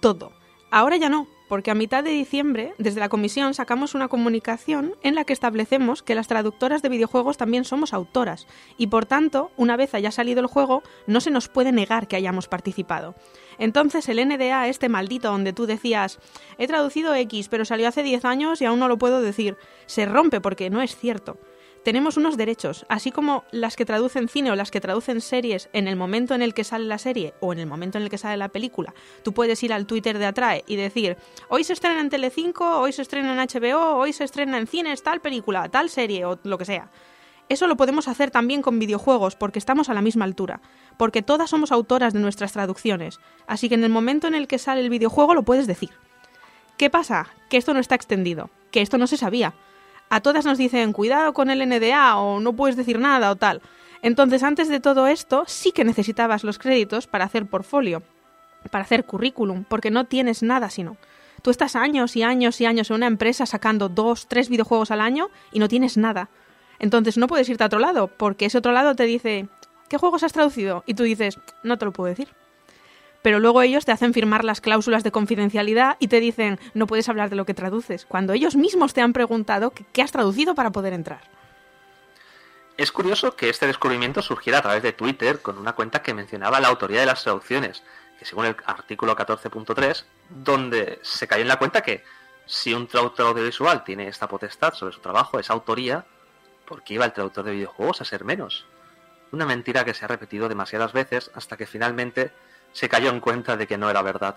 S9: Todo. Ahora ya no, porque a mitad de diciembre, desde la comisión, sacamos una comunicación en la que establecemos que las traductoras de videojuegos también somos autoras, y por tanto, una vez haya salido el juego, no se nos puede negar que hayamos participado. Entonces el NDA, este maldito donde tú decías, he traducido X, pero salió hace 10 años y aún no lo puedo decir, se rompe porque no es cierto. Tenemos unos derechos, así como las que traducen cine o las que traducen series en el momento en el que sale la serie o en el momento en el que sale la película. Tú puedes ir al Twitter de Atrae y decir, hoy se estrena en Telecinco, hoy se estrena en HBO, hoy se estrena en cines tal película, tal serie o lo que sea. Eso lo podemos hacer también con videojuegos porque estamos a la misma altura, porque todas somos autoras de nuestras traducciones, así que en el momento en el que sale el videojuego lo puedes decir. ¿Qué pasa? Que esto no está extendido, que esto no se sabía. A todas nos dicen cuidado con el NDA o no puedes decir nada o tal. Entonces, antes de todo esto, sí que necesitabas los créditos para hacer portfolio, para hacer currículum, porque no tienes nada sino. Tú estás años y años y años en una empresa sacando dos, tres videojuegos al año y no tienes nada. Entonces no puedes irte a otro lado, porque ese otro lado te dice, ¿qué juegos has traducido? Y tú dices, no te lo puedo decir. Pero luego ellos te hacen firmar las cláusulas de confidencialidad y te dicen, no puedes hablar de lo que traduces, cuando ellos mismos te han preguntado qué has traducido para poder entrar.
S8: Es curioso que este descubrimiento surgiera a través de Twitter con una cuenta que mencionaba la autoría de las traducciones, que según el artículo 14.3, donde se cayó en la cuenta que si un traductor audiovisual tiene esta potestad sobre su trabajo, esa autoría, ¿por qué iba el traductor de videojuegos a ser menos? Una mentira que se ha repetido demasiadas veces hasta que finalmente se cayó en cuenta de que no era verdad.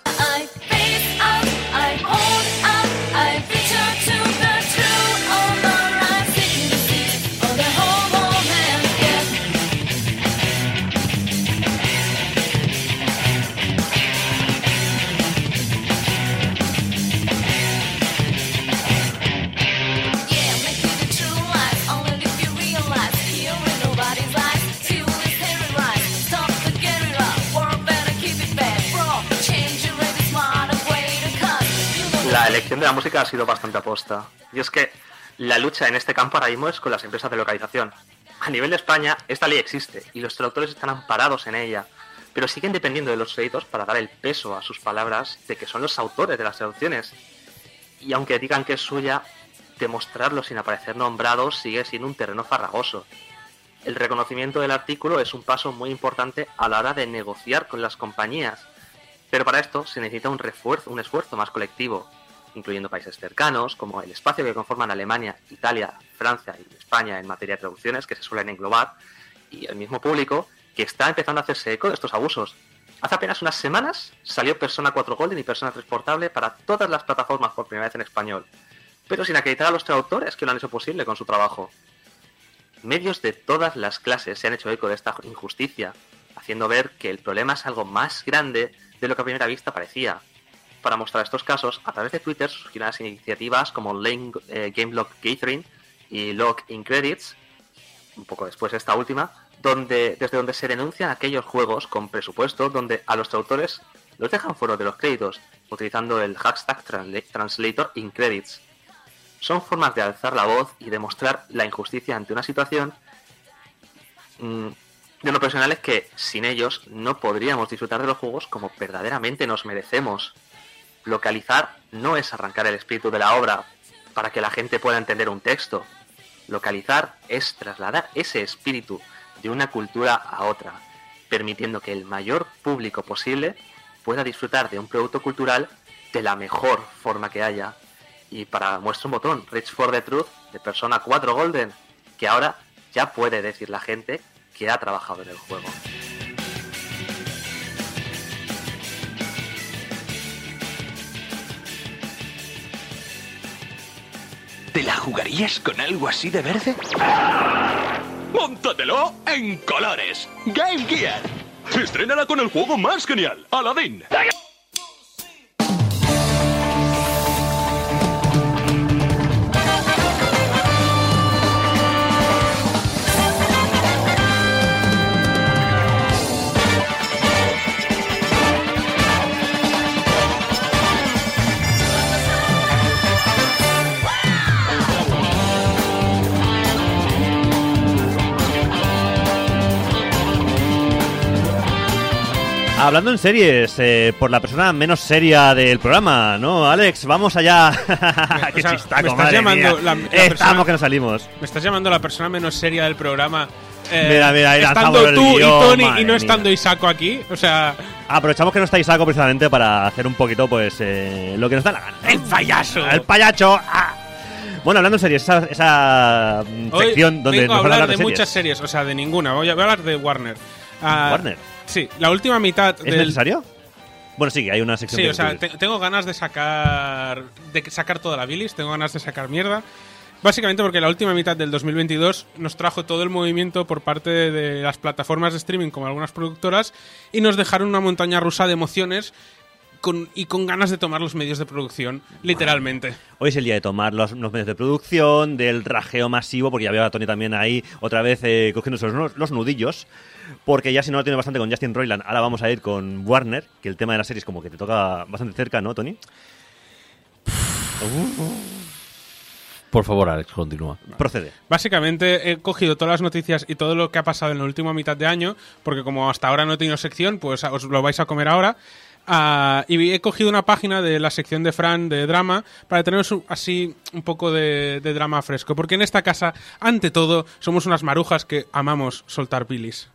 S8: Elección de la música ha sido bastante aposta. Y es que la lucha en este campo ahora mismo es con las empresas de localización. A nivel de España, esta ley existe y los traductores están amparados en ella, pero siguen dependiendo de los créditos para dar el peso a sus palabras de que son los autores de las traducciones. Y aunque digan que es suya, demostrarlo sin aparecer nombrados sigue siendo un terreno farragoso. El reconocimiento del artículo es un paso muy importante a la hora de negociar con las compañías, pero para esto se necesita un refuerzo, un esfuerzo más colectivo, incluyendo países cercanos, como el espacio que conforman Alemania, Italia, Francia y España en materia de traducciones, que se suelen englobar, y el mismo público que está empezando a hacerse eco de estos abusos. Hace apenas unas semanas salió Persona 4 Golden y Persona 3 Portable para todas las plataformas por primera vez en español, pero sin acreditar a los traductores que lo han hecho posible con su trabajo. Medios de todas las clases se han hecho eco de esta injusticia, haciendo ver que el problema es algo más grande de lo que a primera vista parecía. Para mostrar estos casos, a través de Twitter surgieron las iniciativas como Lane, eh, Game Gathering y Log in Credits, un poco después esta última, donde, desde donde se denuncian aquellos juegos con presupuesto donde a los traductores los dejan fuera de los créditos, utilizando el hashtag transla- Translator in Credits. Son formas de alzar la voz y demostrar la injusticia ante una situación mm, de unos profesionales que sin ellos no podríamos disfrutar de los juegos como verdaderamente nos merecemos. Localizar no es arrancar el espíritu de la obra para que la gente pueda entender un texto. Localizar es trasladar ese espíritu de una cultura a otra, permitiendo que el mayor público posible pueda disfrutar de un producto cultural de la mejor forma que haya. Y para muestra un botón, Reach for the Truth de Persona 4 Golden, que ahora ya puede decir la gente que ha trabajado en el juego.
S10: ¿Te la jugarías con algo así de verde?
S11: ¡Móntatelo en colores! Game Gear. Estrénala con el juego más genial, Aladdin.
S7: Hablando en series, eh, por la persona menos seria del programa, ¿no, Alex? Vamos allá. ¡Qué
S6: O sea,
S7: chistaco,
S6: me estás
S7: madre
S6: llamando
S7: mía!
S6: la- la
S7: Estamos
S6: persona-
S7: que no salimos.
S6: Me estás llamando la persona menos seria del programa. eh,
S7: Mira, mira, ahí
S6: estando tú y Tony y no
S7: mía.
S6: estando Isaco aquí. O sea,
S7: Aprovechamos que no está Isaco precisamente para hacer un poquito, pues, eh, lo que nos da la gana.
S6: el payaso.
S7: ¡El payacho! ¡Ah! Bueno, hablando en series, esa, esa mm,
S6: Hoy
S7: sección donde
S6: vengo
S7: nos a
S6: hablar
S7: hablar
S6: de
S7: de series.
S6: muchas series, o sea, de ninguna. Voy a, voy a hablar de Warner. Ah,
S7: ¿Warner?
S6: Sí, la última mitad
S7: ¿Es
S6: del,
S7: necesario? Bueno, sí, hay una sección
S6: Sí, o sea, te- tengo ganas de sacar de sacar toda la bilis, tengo ganas de sacar mierda. Básicamente porque la última mitad del 2022 nos trajo todo el movimiento por parte de las plataformas de streaming como algunas productoras y nos dejaron una montaña rusa de emociones con, y con ganas de tomar los medios de producción, literalmente.
S7: Hoy es el día de tomar los, los medios de producción, del rajeo masivo, porque ya veo a Tony también ahí otra vez eh, cogiéndose los, los nudillos. Porque ya si no lo tiene bastante con Justin Roiland, ahora vamos a ir con Warner, que el tema de la serie es como que te toca bastante cerca, ¿no, Tony?
S1: Por favor, Alex, continúa.
S7: Procede.
S6: Básicamente he cogido todas las noticias y todo lo que ha pasado en la última mitad de año, porque como hasta ahora no he tenido sección, pues os lo vais a comer ahora. Ah, y he cogido una página de la sección de Fran de drama para tener así un poco de, de drama fresco. Porque en esta casa, ante todo, somos unas marujas que amamos soltar bilis.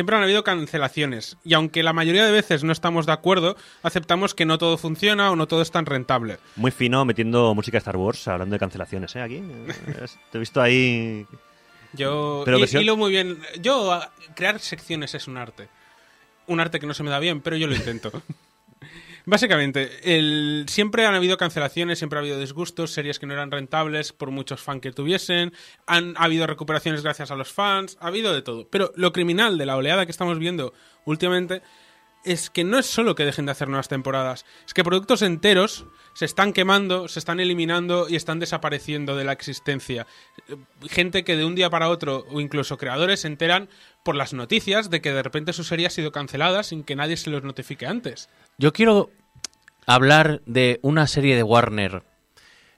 S6: Siempre han habido cancelaciones y aunque la mayoría de veces no estamos de acuerdo, aceptamos que no todo funciona o no todo es tan rentable.
S7: Muy fino metiendo música Star Wars, hablando de cancelaciones, ¿eh? Aquí. Eh, Te he visto ahí.
S6: Yo
S7: Pero versión-
S6: hilo muy bien. Yo a- crear secciones es un arte. Un arte que no se me da bien, pero yo lo intento. Básicamente, el, siempre han habido cancelaciones, siempre ha habido disgustos, series que no eran rentables por muchos fans que tuviesen, han ha habido recuperaciones gracias a los fans, ha habido de todo. Pero lo criminal de la oleada que estamos viendo últimamente es que no es solo que dejen de hacer nuevas temporadas, es que productos enteros se están quemando, se están eliminando y están desapareciendo de la existencia. Eh, Gente que de un día para otro, o incluso creadores, se enteran por las noticias de que de repente su serie ha sido cancelada sin que nadie se los notifique antes.
S1: Yo quiero hablar de una serie de Warner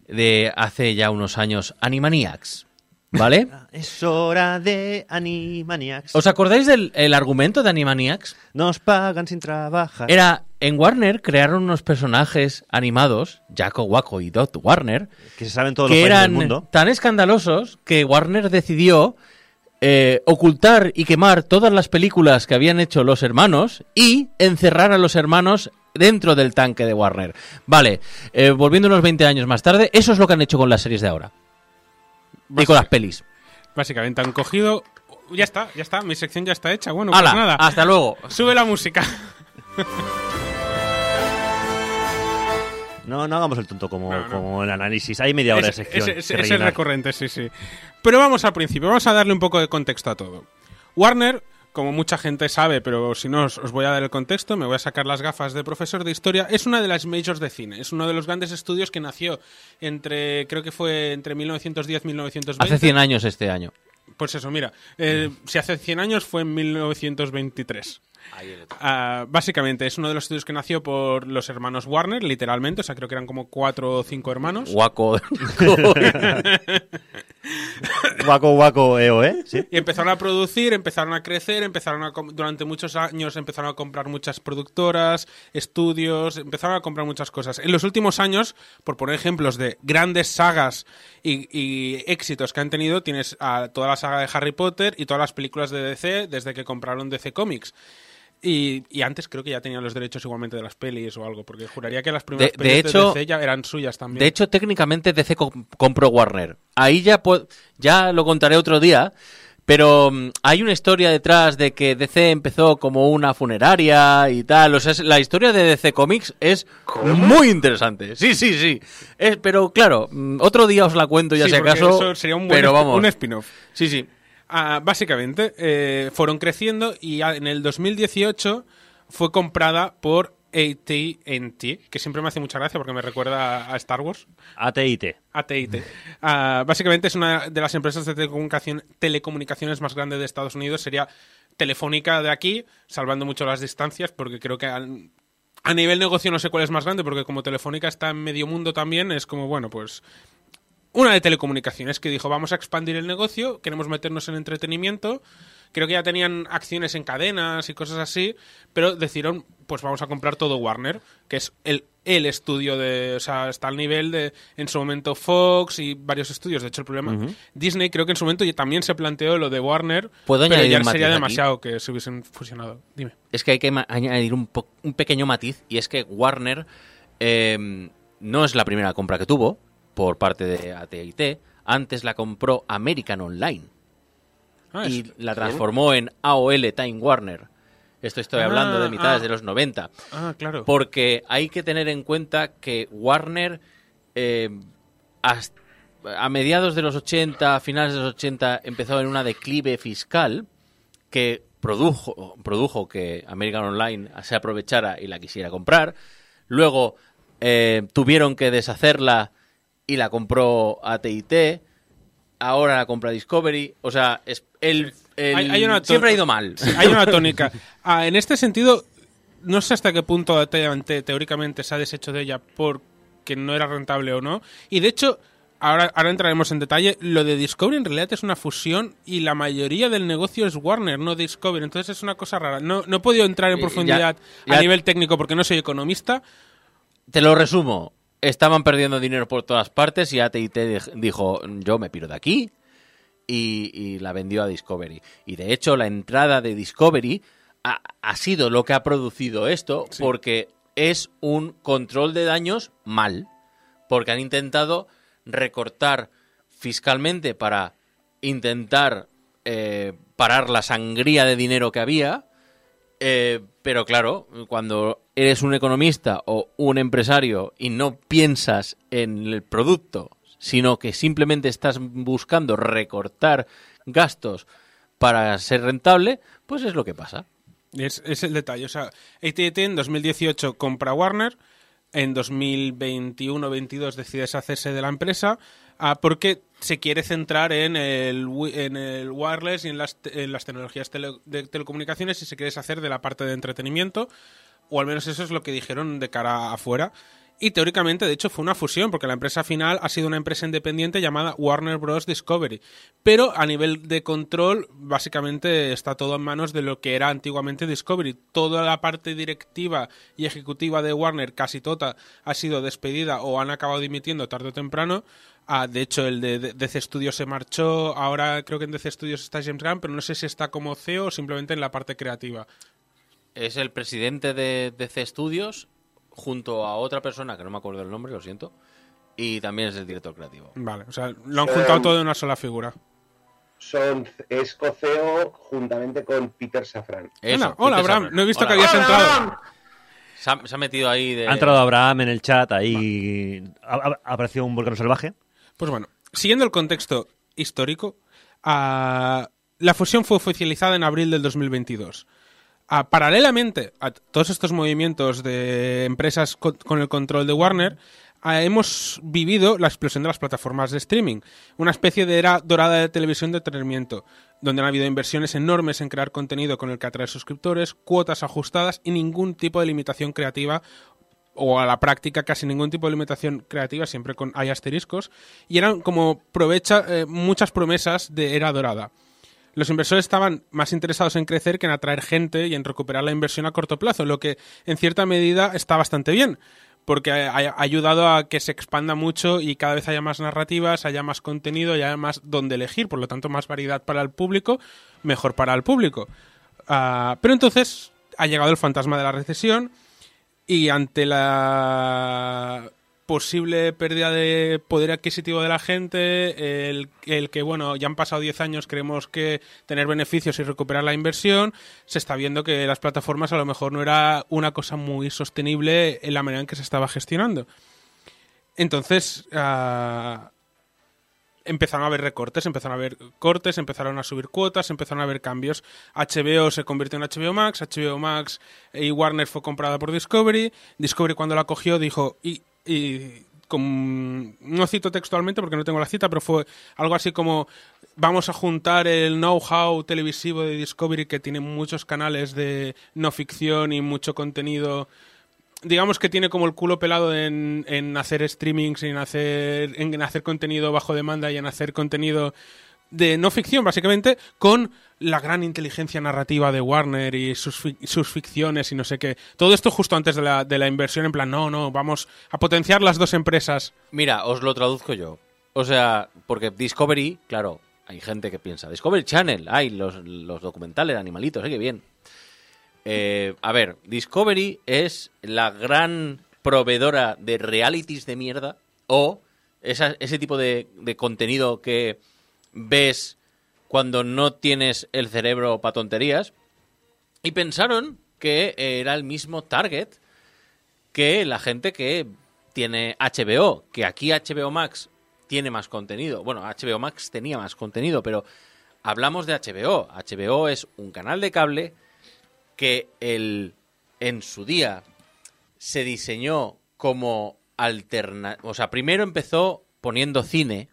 S1: de hace ya unos años, Animaniacs, ¿vale?
S7: Es hora de Animaniacs.
S1: ¿Os acordáis del el argumento de Animaniacs?
S7: Nos pagan sin trabajar.
S1: Era, en Warner crearon unos personajes animados, Jaco, Waco y Dot Warner,
S7: Que se saben todos los
S1: que
S7: del
S1: eran
S7: mundo.
S1: tan escandalosos que Warner decidió eh, ocultar y quemar todas las películas que habían hecho los hermanos y encerrar a los hermanos dentro del tanque de Warner. Vale, eh, volviendo unos 20 años más tarde, eso es lo que han hecho con las series de ahora. Y con las pelis.
S6: Básicamente han cogido... Ya está, ya está, mi sección ya está hecha. Bueno, pues nada.
S1: Hasta luego.
S6: Sube la música.
S7: No, no hagamos el tonto como,
S6: No, no.
S7: como el análisis. Hay media hora de
S6: Ese-
S7: sección.
S6: ese es
S7: rellenar.
S6: recurrente, sí, sí. Pero vamos al principio, vamos a darle un poco de contexto a todo. Warner, como mucha gente sabe, pero si no os, os voy a dar el contexto, me voy a sacar las gafas de profesor de historia, es una de las majors de cine, es uno de los grandes estudios que nació entre, creo que fue entre 1910 y 1920.
S1: Hace 100 años este año.
S6: Pues eso, mira, eh, si hace 100 años fue en 1923. Ah, básicamente es uno de los estudios que nació por los hermanos Warner, literalmente, o sea, creo que eran como cuatro o cinco hermanos.
S1: Waco.
S7: Guaco, guaco, eo, ¿eh?
S6: Y empezaron a producir, empezaron a crecer, empezaron a durante muchos años empezaron a comprar muchas productoras, estudios, empezaron a comprar muchas cosas. En los últimos años, por poner ejemplos de grandes sagas y, y éxitos que han tenido, tienes a toda la saga de Harry Potter y todas las películas de DC desde que compraron DC Comics. Y, y antes creo que ya tenían los derechos igualmente de las pelis o algo, porque juraría que las primeras
S1: De- de
S6: pelis de,
S1: hecho-
S6: DC ya eran suyas también.
S1: De hecho, técnicamente DC com- compró Warner. Ahí ya, ya lo contaré otro día. Pero mm, hay una historia detrás de que DC empezó como una funeraria y tal. O sea, la historia de DC Comics es muy interesante. Sí, sí, sí. Es- pero claro, mm, otro día os la cuento ya
S6: Sí,
S1: si acaso.
S6: eso sería un buen
S1: pero
S6: espi-
S1: vamos.
S6: un spin-off.
S1: Sí, sí.
S6: Ah, básicamente, eh, fueron creciendo y en el 2018 fue comprada por AT&T, que siempre me hace mucha gracia porque me recuerda a Star Wars.
S7: AT&T.
S6: AT&T. Ah, básicamente es una de las empresas de telecomunicación- telecomunicaciones más grandes de Estados Unidos. Sería Telefónica de aquí, salvando mucho las distancias, porque creo que al- a nivel negocio no sé cuál es más grande, porque como Telefónica está en medio mundo también, es como, bueno, pues una de telecomunicaciones que dijo, vamos a expandir el negocio, queremos meternos en entretenimiento. Creo que ya tenían acciones en cadenas y cosas así, pero decidieron, pues vamos a comprar todo Warner, que es el, el estudio de, o sea, está al nivel de, en su momento Fox y varios estudios. De hecho, el problema. Disney creo que en su momento también se planteó lo de Warner,
S1: ¿Puedo
S6: pero
S1: añadir
S6: ya sería
S1: aquí?
S6: demasiado que se hubiesen fusionado. Dime.
S1: Es que hay que añadir un, po- un pequeño matiz y es que Warner eh, no es la primera compra que tuvo por parte de AT&T. Antes la compró American Online
S6: Ah,
S1: y
S6: es-
S1: la transformó en AOL Time Warner. Esto estoy
S6: Ah,
S1: hablando de mitades
S6: ah.
S1: de los 90.
S6: Ah, claro.
S1: Porque hay que tener en cuenta que Warner, eh, hasta- a mediados de los 80, a finales de los 80, empezó en una declive fiscal que produjo, produjo que American Online se aprovechara y la quisiera comprar. Luego eh, tuvieron que deshacerla y la compró AT&T. Ahora la compra Discovery. O sea, es el, el-
S6: Hay- hay una to-
S1: siempre ha ido mal.
S6: Sí, hay una tónica. Ah, en este sentido, no sé hasta qué punto AT&T teóricamente se ha deshecho de ella porque no era rentable o no. Y de hecho, ahora, ahora entraremos en detalle, lo de Discovery en realidad es una fusión y la mayoría del negocio es Warner, no Discovery. Entonces es una cosa rara. No, no he podido entrar en
S1: Eh,
S6: profundidad
S1: ya-
S6: a nivel técnico porque no soy economista.
S1: Te lo resumo. Estaban perdiendo dinero por todas partes y AT&T dij- dijo, yo me piro de aquí y, y la vendió a Discovery. Y de hecho la entrada de Discovery ha, ha sido lo que ha producido esto porque es un control de daños mal. Porque han intentado recortar fiscalmente para intentar eh, parar la sangría de dinero que había. Eh, pero claro, cuando eres un economista o un empresario y no piensas en el producto, sino que simplemente estás buscando recortar gastos para ser rentable, pues es lo que pasa.
S6: Es, el detalle. O sea, AT&T en 2018 compra Warner, en 2021-22 decide deshacerse de la empresa ah, porque se quiere centrar en el, en el wireless y en las, en las tecnologías de telecomunicaciones y se quiere deshacer de la parte de entretenimiento, o al menos eso es lo que dijeron de cara afuera. Y teóricamente, de hecho, fue una fusión, porque la empresa final ha sido una empresa independiente llamada Warner Bros. Discovery. Pero a nivel de control, básicamente está todo en manos de lo que era antiguamente Discovery. Toda la parte directiva y ejecutiva de Warner, casi toda, ha sido despedida o han acabado dimitiendo tarde o temprano. Ah, de hecho, el de DC Studios se marchó. Ahora creo que en DC Studios está James Gunn, pero no sé si está como CEO o simplemente en la parte creativa.
S1: Es el presidente de DC Studios junto a otra persona que no me acuerdo el nombre, lo siento, y también es el director creativo.
S6: Vale, o sea, lo han juntado todo en una sola figura.
S12: Son, es coceo juntamente con Peter Safran.
S1: Eso,
S6: Hola, hola,
S1: Peter
S6: Abraham.
S1: Safran.
S6: No he visto
S1: Hola.
S6: que habías
S1: Hola,
S6: entrado.
S1: Se ha, se ha metido ahí de...
S7: Ha entrado Abraham en el chat, ahí ha- ha aparecido un volcán salvaje.
S6: Pues bueno, siguiendo el contexto histórico, ah, la fusión fue oficializada en abril del 2022. Ah, paralelamente a todos estos movimientos de empresas co- con el control de Warner, ah, hemos vivido la explosión de las plataformas de streaming, una especie de era dorada de televisión de entretenimiento, donde han habido inversiones enormes en crear contenido con el que atraer suscriptores, cuotas ajustadas y ningún tipo de limitación creativa o a la práctica casi ningún tipo de limitación creativa, siempre con hay asteriscos, y eran como provecha eh, muchas promesas de era dorada. Los inversores estaban más interesados en crecer que en atraer gente y en recuperar la inversión a corto plazo, lo que en cierta medida está bastante bien, porque ha, ayudado a que se expanda mucho y cada vez haya más narrativas, haya más contenido haya más donde elegir, por lo tanto más variedad para el público, mejor para el público. Ah, pero entonces ha llegado el fantasma de la recesión y ante la posible pérdida de poder adquisitivo de la gente, el, el que, bueno, ya han pasado 10 años, creemos que tener beneficios y recuperar la inversión, se está viendo que las plataformas a lo mejor no era una cosa muy sostenible en la manera en que se estaba gestionando. Entonces, ah, empezaron a haber recortes, empezaron a haber cortes, empezaron a subir cuotas, empezaron a haber cambios. HBO se convirtió en HBO Max, HBO Max y Warner fue comprada por Discovery. Discovery cuando la cogió dijo, y, y no cito textualmente porque no tengo la cita, pero fue algo así como vamos a juntar el know-how televisivo de Discovery que tiene muchos canales de no ficción y mucho contenido digamos que tiene como el culo pelado en, en hacer streamings en hacer, en hacer contenido bajo demanda y en hacer contenido de no ficción, básicamente, con la gran inteligencia narrativa de Warner y sus, fic- sus ficciones y no sé qué. Todo esto justo antes de la, de la inversión, en plan, no, no, vamos a potenciar las dos empresas.
S1: Mira, os lo traduzco yo. O sea, porque Discovery, claro, hay gente que piensa, Discovery Channel, hay los, los documentales animalitos, ¿eh? qué bien. Eh, a ver, Discovery es la gran proveedora de realities de mierda o ese tipo de, de contenido que ves cuando no tienes el cerebro para tonterías y pensaron que era el mismo target que la gente que tiene HBO, que aquí HBO Max tiene más contenido. Bueno, HBO Max tenía más contenido, pero hablamos de HBO. HBO es un canal de cable que el, en su día se diseñó como alterna... O sea, primero empezó poniendo cine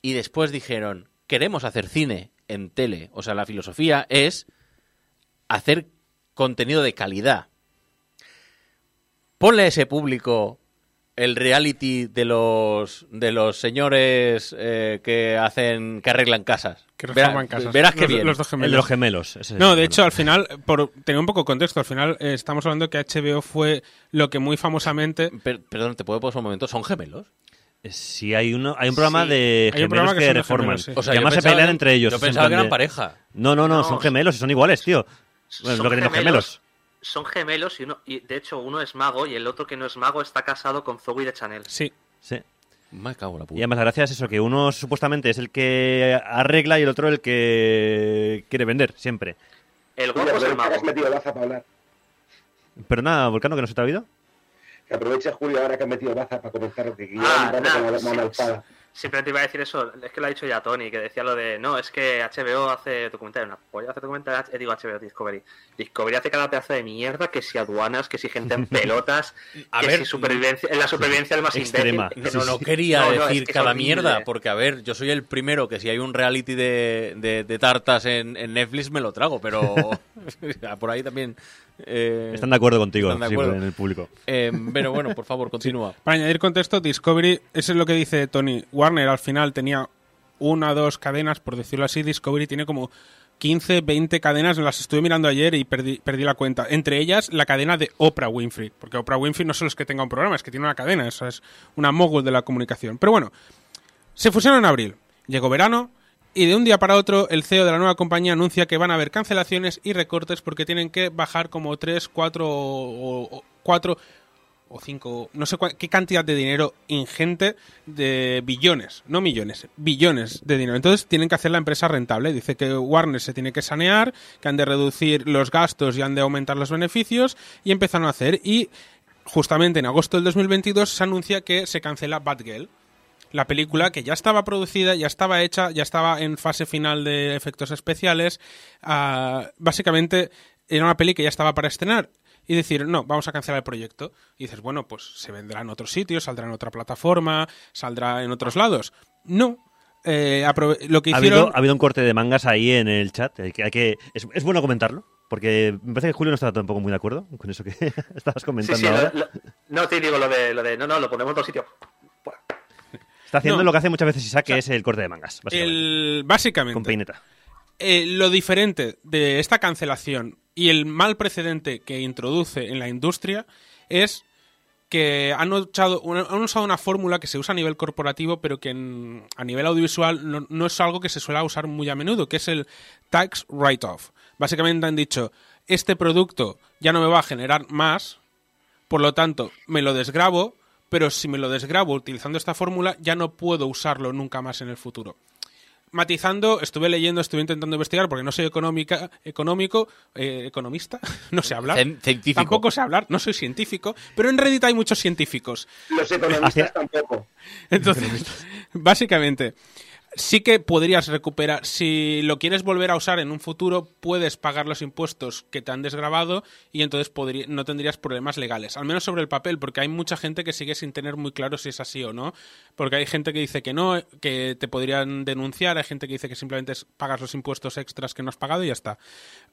S1: y después dijeron, queremos hacer cine en tele. O sea, la filosofía es hacer contenido de calidad. Ponle a ese público el reality de los de los señores eh, que hacen que arreglan casas.
S6: Que
S1: Verá-
S6: reforman casas.
S1: Verás que
S6: Los-
S1: bien.
S6: los dos gemelos.
S7: El de los gemelos. ese
S6: No, de
S7: el
S6: hecho, al final, por tener un poco de contexto, al final eh, estamos hablando que HBO fue lo que muy famosamente...
S1: Per- perdón, ¿te puedo poner un momento? ¿Son gemelos?
S7: Sí, hay, uno, hay un programa
S1: Sí.
S7: de gemelos
S1: programa que
S7: que, reforman.
S1: gemelos, sí. O sea,
S7: y además se pelean entre ellos.
S1: yo pensaba que eran
S7: de-
S1: pareja.
S7: No, no, no,
S8: No,
S7: son gemelos y son iguales, tío. Bueno,
S8: Son
S7: lo que tienen gemelos.
S8: Son gemelos y uno y de hecho uno es mago y el otro que no es mago está casado con Zoe de Chanel.
S6: Sí.
S7: Sí.
S1: Me cago en la puta.
S7: Y además la gracia es eso, que uno supuestamente es el que arregla y el otro el que quiere vender, siempre.
S8: El guapo es el
S12: aprovecha
S8: mago.
S12: has metido baza para hablar.
S7: Pero nada, Volcano, que no se te ha oído.
S12: Que aproveche Julio ahora que has metido baza para comenzar lo que yo
S8: Ah,
S12: vamos
S8: nada,
S12: con la
S8: sí,
S12: mano
S8: sí.
S12: alzada.
S8: Siempre te iba a decir eso, es que lo ha dicho ya Tony, que decía lo de, no, es que HBO hace documentales, una polla hace documentales, eh, digo HBO, Discovery. Discovery hace cada pedazo de mierda, que si aduanas, que si gente en pelotas,
S1: A
S8: que
S1: ver,
S8: si supervivencia, en la supervivencia del más
S7: extrema.
S8: imbécil.
S1: No quería
S8: No, no, es
S1: decir
S8: que
S1: cada mierda, porque a ver, yo soy el primero que si hay un reality de, de- de tartas en, en Netflix me lo trago, pero por ahí también... eh,
S7: Están de acuerdo contigo,
S1: de
S7: en el público.
S1: Eh, pero bueno, por favor, continúa.
S6: Para añadir contexto, Discovery, eso es lo que dice Tony. Warner al final tenía una o dos cadenas, por decirlo así. Discovery tiene como 15, 20 cadenas. Las estuve mirando ayer y perdí, perdí la cuenta. Entre ellas, la cadena de Oprah Winfrey. Porque Oprah Winfrey no solo es que tenga un programa, es que tiene una cadena. Eso es una mogul de la comunicación. Pero bueno, se fusionan en abril. Llegó verano. Y de un día para otro, el CEO de la nueva compañía anuncia que van a haber cancelaciones y recortes porque tienen que bajar como 3, 4 o, o 4 o 5, no sé cuál- qué cantidad de dinero ingente de billones, no millones, billones de dinero. Entonces tienen que hacer la empresa rentable. Dice que Warner se tiene que sanear, que han de reducir los gastos y han de aumentar los beneficios y empezaron a hacer. Y justamente en agosto del 2022 se anuncia que se cancela Batgirl. La película que ya estaba producida, ya estaba hecha, ya estaba en fase final de efectos especiales. ah, básicamente era una peli que ya estaba para estrenar. Y decir, no, vamos a cancelar el proyecto. Y dices, bueno, pues se vendrá en otros sitios, saldrá en otra plataforma, saldrá en otros lados. No. Eh, lo que
S7: Ha
S6: hicieron.
S7: habido, ha habido un corte de mangas ahí en el chat. que hay que, es, es bueno comentarlo, porque me parece que Julio no estaba tampoco muy de acuerdo con eso que estabas
S8: Sí,
S7: comentando
S8: sí,
S7: ahora.
S8: lo- lo- no te digo lo de, lo de, no, no, lo ponemos en otro sitio.
S7: Está haciendo
S6: No.
S7: lo que hace muchas veces Isaac, que es el corte de mangas. Básicamente,
S6: el, básicamente.
S7: Con peineta.
S6: Eh, lo diferente de esta cancelación y el mal precedente que introduce en la industria es que han usado una, han usado una fórmula que se usa a nivel corporativo, pero que en- a nivel audiovisual no, no es algo que se suele usar muy a menudo, que es el tax write-off. Básicamente han dicho, este producto ya no me va a generar más, por lo tanto, me lo desgrabo, pero si me lo desgrabo utilizando esta fórmula, ya no puedo usarlo nunca más en el futuro matizando, estuve leyendo, estuve intentando investigar porque no soy económica, económico, eh, economista, no sé hablar.
S1: Cien- científico.
S6: Tampoco sé hablar, no soy científico, pero en Reddit hay muchos científicos.
S12: Los economistas tampoco.
S6: Entonces, básicamente, sí que podrías recuperar. Si lo quieres volver a usar en un futuro, puedes pagar los impuestos que te han desgrabado y entonces no tendrías problemas legales. Al menos sobre el papel, porque hay mucha gente que sigue sin tener muy claro si es así o no. Porque hay gente que dice que no, que te podrían denunciar, hay gente que dice que simplemente pagas los impuestos extras que no has pagado y ya está.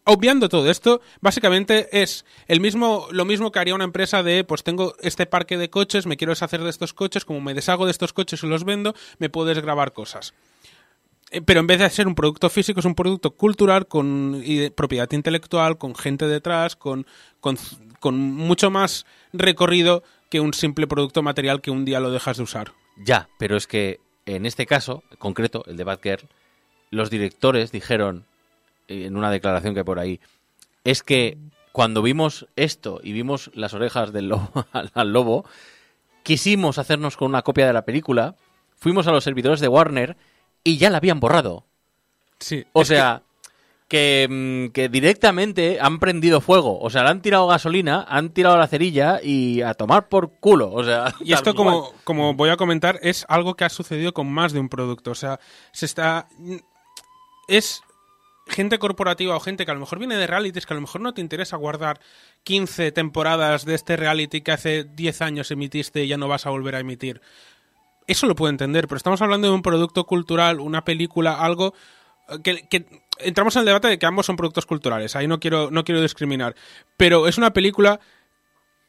S6: Obviando todo esto, básicamente es el mismo, lo mismo que haría una empresa de, pues tengo este parque de coches, me quiero deshacer de estos coches, como me deshago de estos coches y los vendo, me puedes grabar cosas. Eh, Pero en vez de ser un producto físico, es un producto cultural con propiedad intelectual, con gente detrás, con, con, mucho más recorrido que un simple producto material que un día lo dejas de usar.
S1: Ya, pero es que en este caso, en concreto, el de Batgirl, los directores dijeron eh, en una declaración que por ahí, es que cuando vimos esto y vimos las orejas del lobo, al lobo, quisimos hacernos con una copia de la película, fuimos a los servidores de Warner y ya la habían borrado.
S6: Sí.
S1: O sea, que, mm, que directamente han prendido fuego. O sea, le han tirado gasolina, han tirado la cerilla y a tomar por culo. O sea,
S6: Y esto, como, como voy a comentar, es algo que ha sucedido con más de un producto. O sea, se está. Es gente corporativa o gente que a lo mejor viene de realities, que a lo mejor no te interesa guardar 15 temporadas de este reality que hace 10 años emitiste y ya no vas a volver a emitir. Eso lo puedo entender, pero estamos hablando de un producto cultural, una película, algo eh, que, que entramos en el debate de que ambos son productos culturales. Ahí no quiero, no quiero discriminar. Pero es una película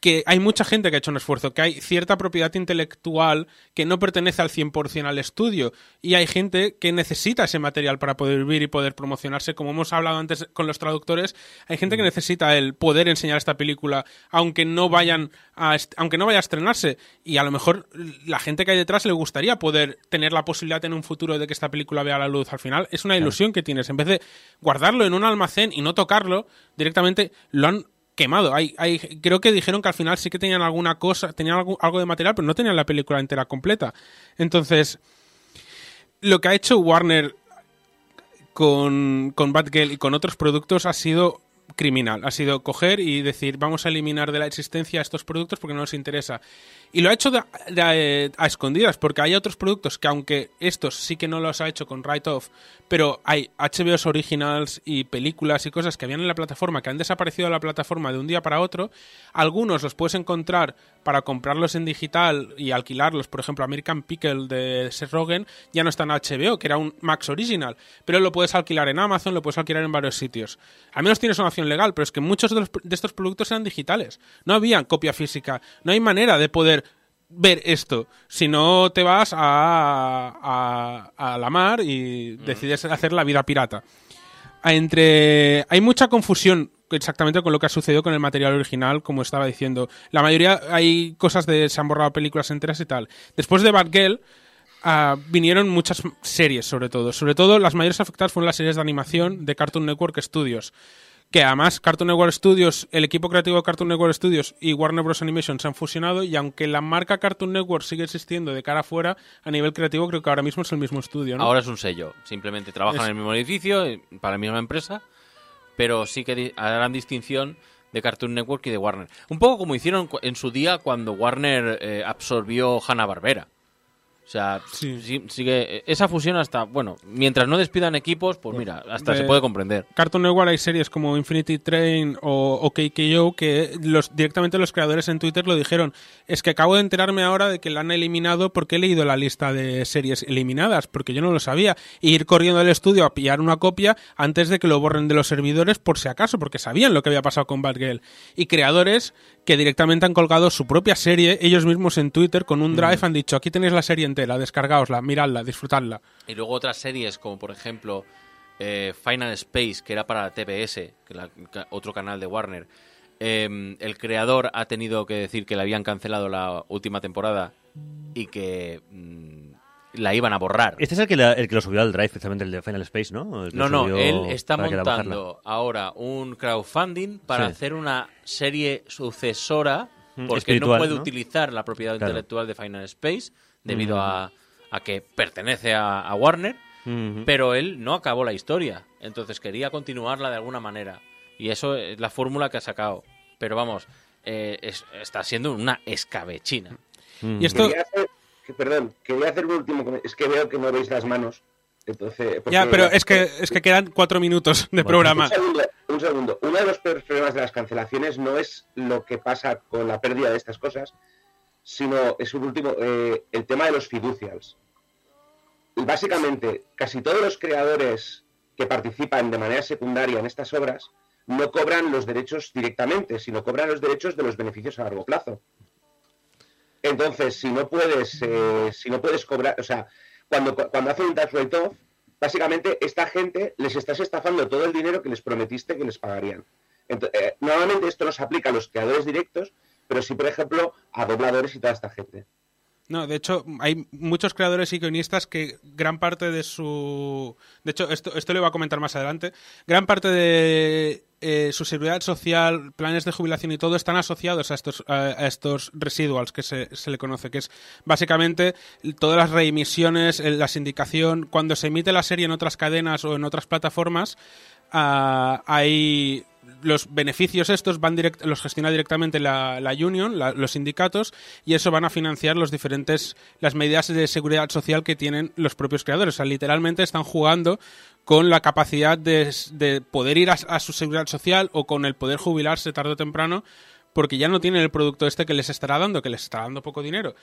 S6: que hay mucha gente que ha hecho un esfuerzo, que hay cierta propiedad intelectual que no pertenece al 100% al estudio y hay gente que necesita ese material para poder vivir y poder promocionarse, como hemos hablado antes con los traductores, hay gente que necesita el poder enseñar esta película aunque no vayan a aunque no vaya a estrenarse. Y a lo mejor la gente que hay detrás le gustaría poder tener la posibilidad en un futuro de que esta película vea la luz. Al final, es una ilusión que tienes, en vez de guardarlo en un almacén y no tocarlo, directamente lo han quemado. Creo que dijeron que al final sí que tenían alguna cosa, tenían algo, algo de material, pero no tenían la película entera completa. Entonces, lo que ha hecho Warner con, con Batgirl y con otros productos ha sido criminal. Ha sido coger y decir, vamos a eliminar de la existencia estos productos porque no nos interesa. Y lo ha hecho de- a escondidas, porque hay otros productos que, aunque estos sí que no los ha hecho con write-off, pero hay HBOs originals y películas y cosas que habían en la plataforma que han desaparecido de la plataforma de un día para otro. Algunos los puedes encontrar para comprarlos en digital y alquilarlos. Por ejemplo, American Pickle de Seth Rogen ya no está en HBO, que era un Max Original, pero lo puedes alquilar en Amazon, lo puedes alquilar en varios sitios. Al menos tienes una legal, pero es que muchos de, los- de estos productos eran digitales. No había copia física. No hay manera de poder ver esto. Si no te vas a, a, a la mar y decides hacer la vida pirata. Entre hay mucha confusión exactamente con lo que ha sucedido con el material original, como estaba diciendo. La mayoría hay cosas de se han borrado películas enteras y tal. Después de Batgirl ah, vinieron muchas series, sobre todo. Sobre todo las mayores afectadas fueron las series de animación de Cartoon Network Studios. Que además Cartoon Network Studios, el equipo creativo de Cartoon Network Studios y Warner Bros. Animation se han fusionado y aunque la marca Cartoon Network sigue existiendo de cara afuera, a nivel creativo creo que ahora mismo es el mismo estudio, ¿no?
S1: Ahora es un sello. Simplemente trabajan
S6: Es-
S1: en el mismo edificio, eh, para la misma empresa, pero sí que harán distinción de Cartoon Network y de Warner. Un poco como hicieron en su día cuando Warner eh, absorbió Hanna-Barbera. O sea, sí- sigue esa fusión hasta, bueno, mientras no despidan equipos, pues mira, hasta
S6: de-
S1: se puede comprender.
S6: Cartoon Network hay series como Infinity Train o, o KKO que los, directamente los creadores en Twitter lo dijeron. Es que acabo de enterarme ahora de que la han eliminado porque he leído la lista de series eliminadas, porque yo no lo sabía. Y ir corriendo al estudio a pillar una copia antes de que lo borren de los servidores por si acaso, porque sabían lo que había pasado con Batgirl. Y creadores que directamente han colgado su propia serie, ellos mismos en Twitter, con un drive han dicho, aquí tenéis la serie entera, descargaosla, miradla, disfrutadla.
S1: Y luego otras series como por ejemplo eh, Final Space, que era para la TBS, que la- ca- otro canal de Warner. Eh, el creador ha tenido que decir que le habían cancelado la última temporada y que mm, la iban a borrar.
S7: Este es el que, la- el que lo subió al Drive, precisamente el de Final Space, ¿no? El que
S1: No, no, él está montando ahora un crowdfunding para
S7: Sí.
S1: hacer una serie sucesora
S7: Mm,
S1: porque
S7: espiritual,
S1: no puede
S7: ¿no?
S1: utilizar la propiedad
S7: Claro.
S1: intelectual de Final Space debido a, a que pertenece a, a Warner, pero él no acabó la historia, entonces quería continuarla de alguna manera y eso es la fórmula que ha sacado. Pero vamos, eh, es- está siendo una escabechina.
S6: Y esto,
S12: Quería hacer- que- perdón, quería hacer un último. Es que veo que movéis las manos. Entonces, pues,
S6: Ya, pero es que, es que quedan cuatro minutos de programa.
S12: Un segundo, un segundo. Uno de los peores problemas de las cancelaciones no es lo que pasa con la pérdida de estas cosas, sino es un último, eh, el tema de los fiducials. Y básicamente, casi todos los creadores que participan de manera secundaria en estas obras no cobran los derechos directamente, sino cobran los derechos de los beneficios a largo plazo. Entonces, si no puedes, eh, si no puedes cobrar, o sea, cuando, cuando hacen un tax write-off, básicamente esta gente les estás estafando todo el dinero que les prometiste que les pagarían. Ento- eh, normalmente esto no aplica a los creadores directos, pero sí, por ejemplo, a dobladores y toda esta gente.
S6: No, de hecho, hay muchos creadores y guionistas que gran parte de su... De hecho, esto, esto le voy a comentar más adelante. Gran parte de eh, su seguridad social, planes de jubilación y todo están asociados a estos, a, estos residuals que se, se le conoce, que es básicamente todas las reemisiones, eh, la sindicación. Cuando se emite la serie en otras cadenas o en otras plataformas, ah, hay los beneficios estos van direct- los gestiona directamente la, la union, la- los sindicatos, y eso van a financiar los diferentes las medidas de seguridad social que tienen los propios creadores. O sea, literalmente están jugando con la capacidad de, de poder ir a, a su seguridad social o con el poder jubilarse tarde o temprano, porque ya no tienen el producto este que les estará dando, que les está dando poco dinero.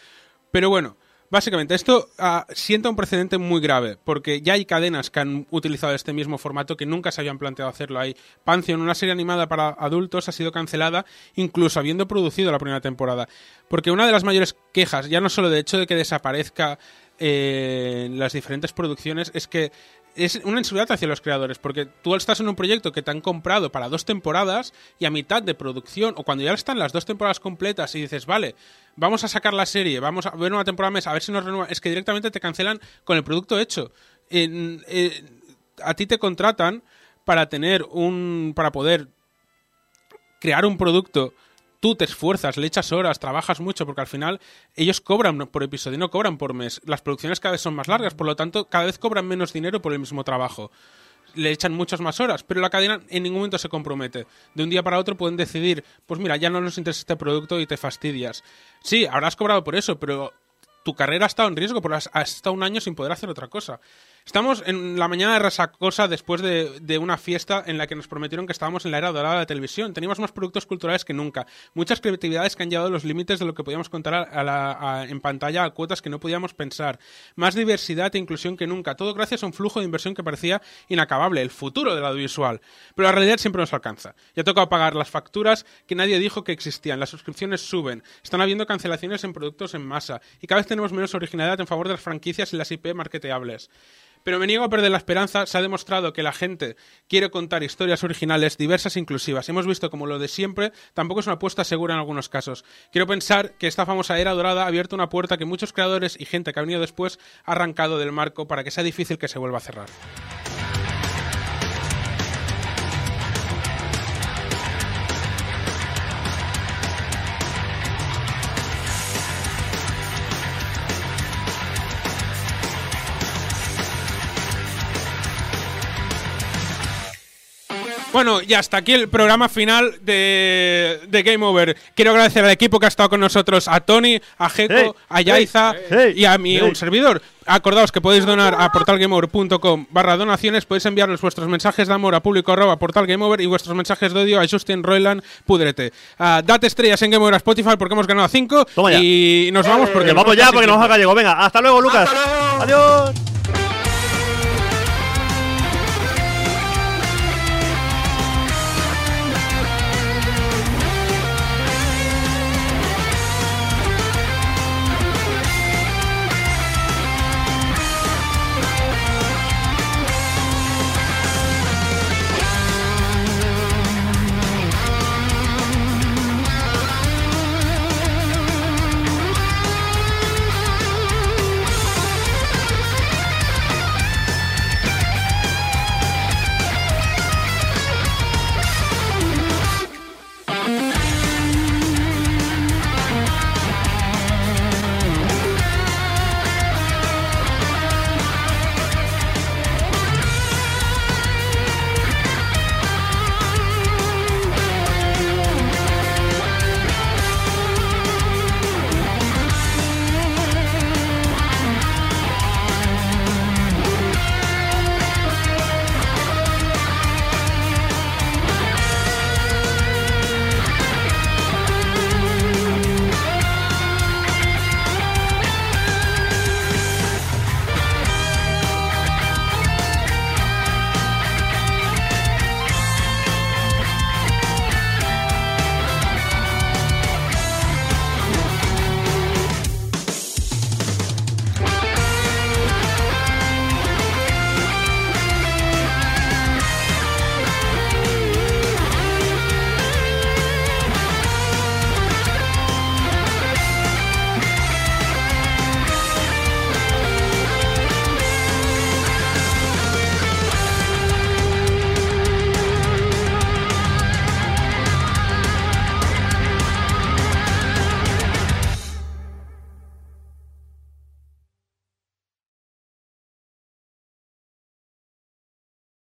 S6: Pero bueno, básicamente esto ah, sienta un precedente muy grave, porque ya hay cadenas que han utilizado este mismo formato que nunca se habían planteado hacerlo. Hay Pantheon, una serie animada para adultos, ha sido cancelada, incluso habiendo producido la primera temporada. Porque una de las mayores quejas, ya no solo de hecho de que desaparezca eh, las diferentes producciones, es que es una inseguridad hacia los creadores, porque tú estás en un proyecto que te han comprado para dos temporadas y a mitad de producción, o cuando ya están las dos temporadas completas y dices, vale, vamos a sacar la serie, vamos a ver una temporada mes, a ver si nos renuevan, es que directamente te cancelan con el producto hecho. Eh, a ti te contratan para tener un. para poder crear un producto. Tú te esfuerzas, le echas horas, trabajas mucho, porque al final ellos cobran por episodio, no cobran por mes. Las producciones cada vez son más largas, por lo tanto, cada vez cobran menos dinero por el mismo trabajo. Le echan muchas más horas, pero la cadena en ningún momento se compromete. De un día para otro pueden decidir, pues mira, ya no nos interesa este producto y te fastidias. Sí, habrás cobrado por eso, pero tu carrera ha estado en riesgo porque has, estado un año sin poder hacer otra cosa. Estamos en la mañana de resacosa después de, de una fiesta en la que nos prometieron que estábamos en la era dorada de la televisión. Teníamos más productos culturales que nunca. Muchas creatividades que han llevado los límites de lo que podíamos contar en pantalla a cuotas que no podíamos pensar. Más diversidad e inclusión que nunca. Todo gracias a un flujo de inversión que parecía inacabable. El futuro del audiovisual. Pero la realidad siempre nos alcanza. Ya toca pagar las facturas que nadie dijo que existían. Las suscripciones suben. Están habiendo cancelaciones en productos en masa. Y cada vez tenemos menos originalidad en favor de las franquicias y las IP marketeables. Pero me niego a perder la esperanza. Se ha demostrado que la gente quiere contar historias originales, diversas e inclusivas. Hemos visto como lo de siempre tampoco es una apuesta segura en algunos casos. Quiero pensar que esta famosa era dorada ha abierto una puerta que muchos creadores y gente que ha venido después ha arrancado del marco para que sea difícil que se vuelva a cerrar. Bueno, y hasta aquí el programa final de, de Game Over. Quiero agradecer al equipo que ha estado con nosotros, a Tony, a Jeco,
S7: Hey,
S6: a Yaiza
S7: hey,
S6: y a mi
S7: hey.
S6: un servidor. Acordaos que podéis donar a portalgameover.com barra donaciones, podéis enviarles vuestros mensajes de amor a público arroba portalgameover y vuestros mensajes de odio a Justin Roiland Pudrete. Ah, date estrellas en Game Over a Spotify porque hemos ganado 5
S7: Toma ya.
S6: y nos vamos porque
S7: Que vamos ya porque nos haga gallego. Venga, hasta luego, Lucas. Adiós.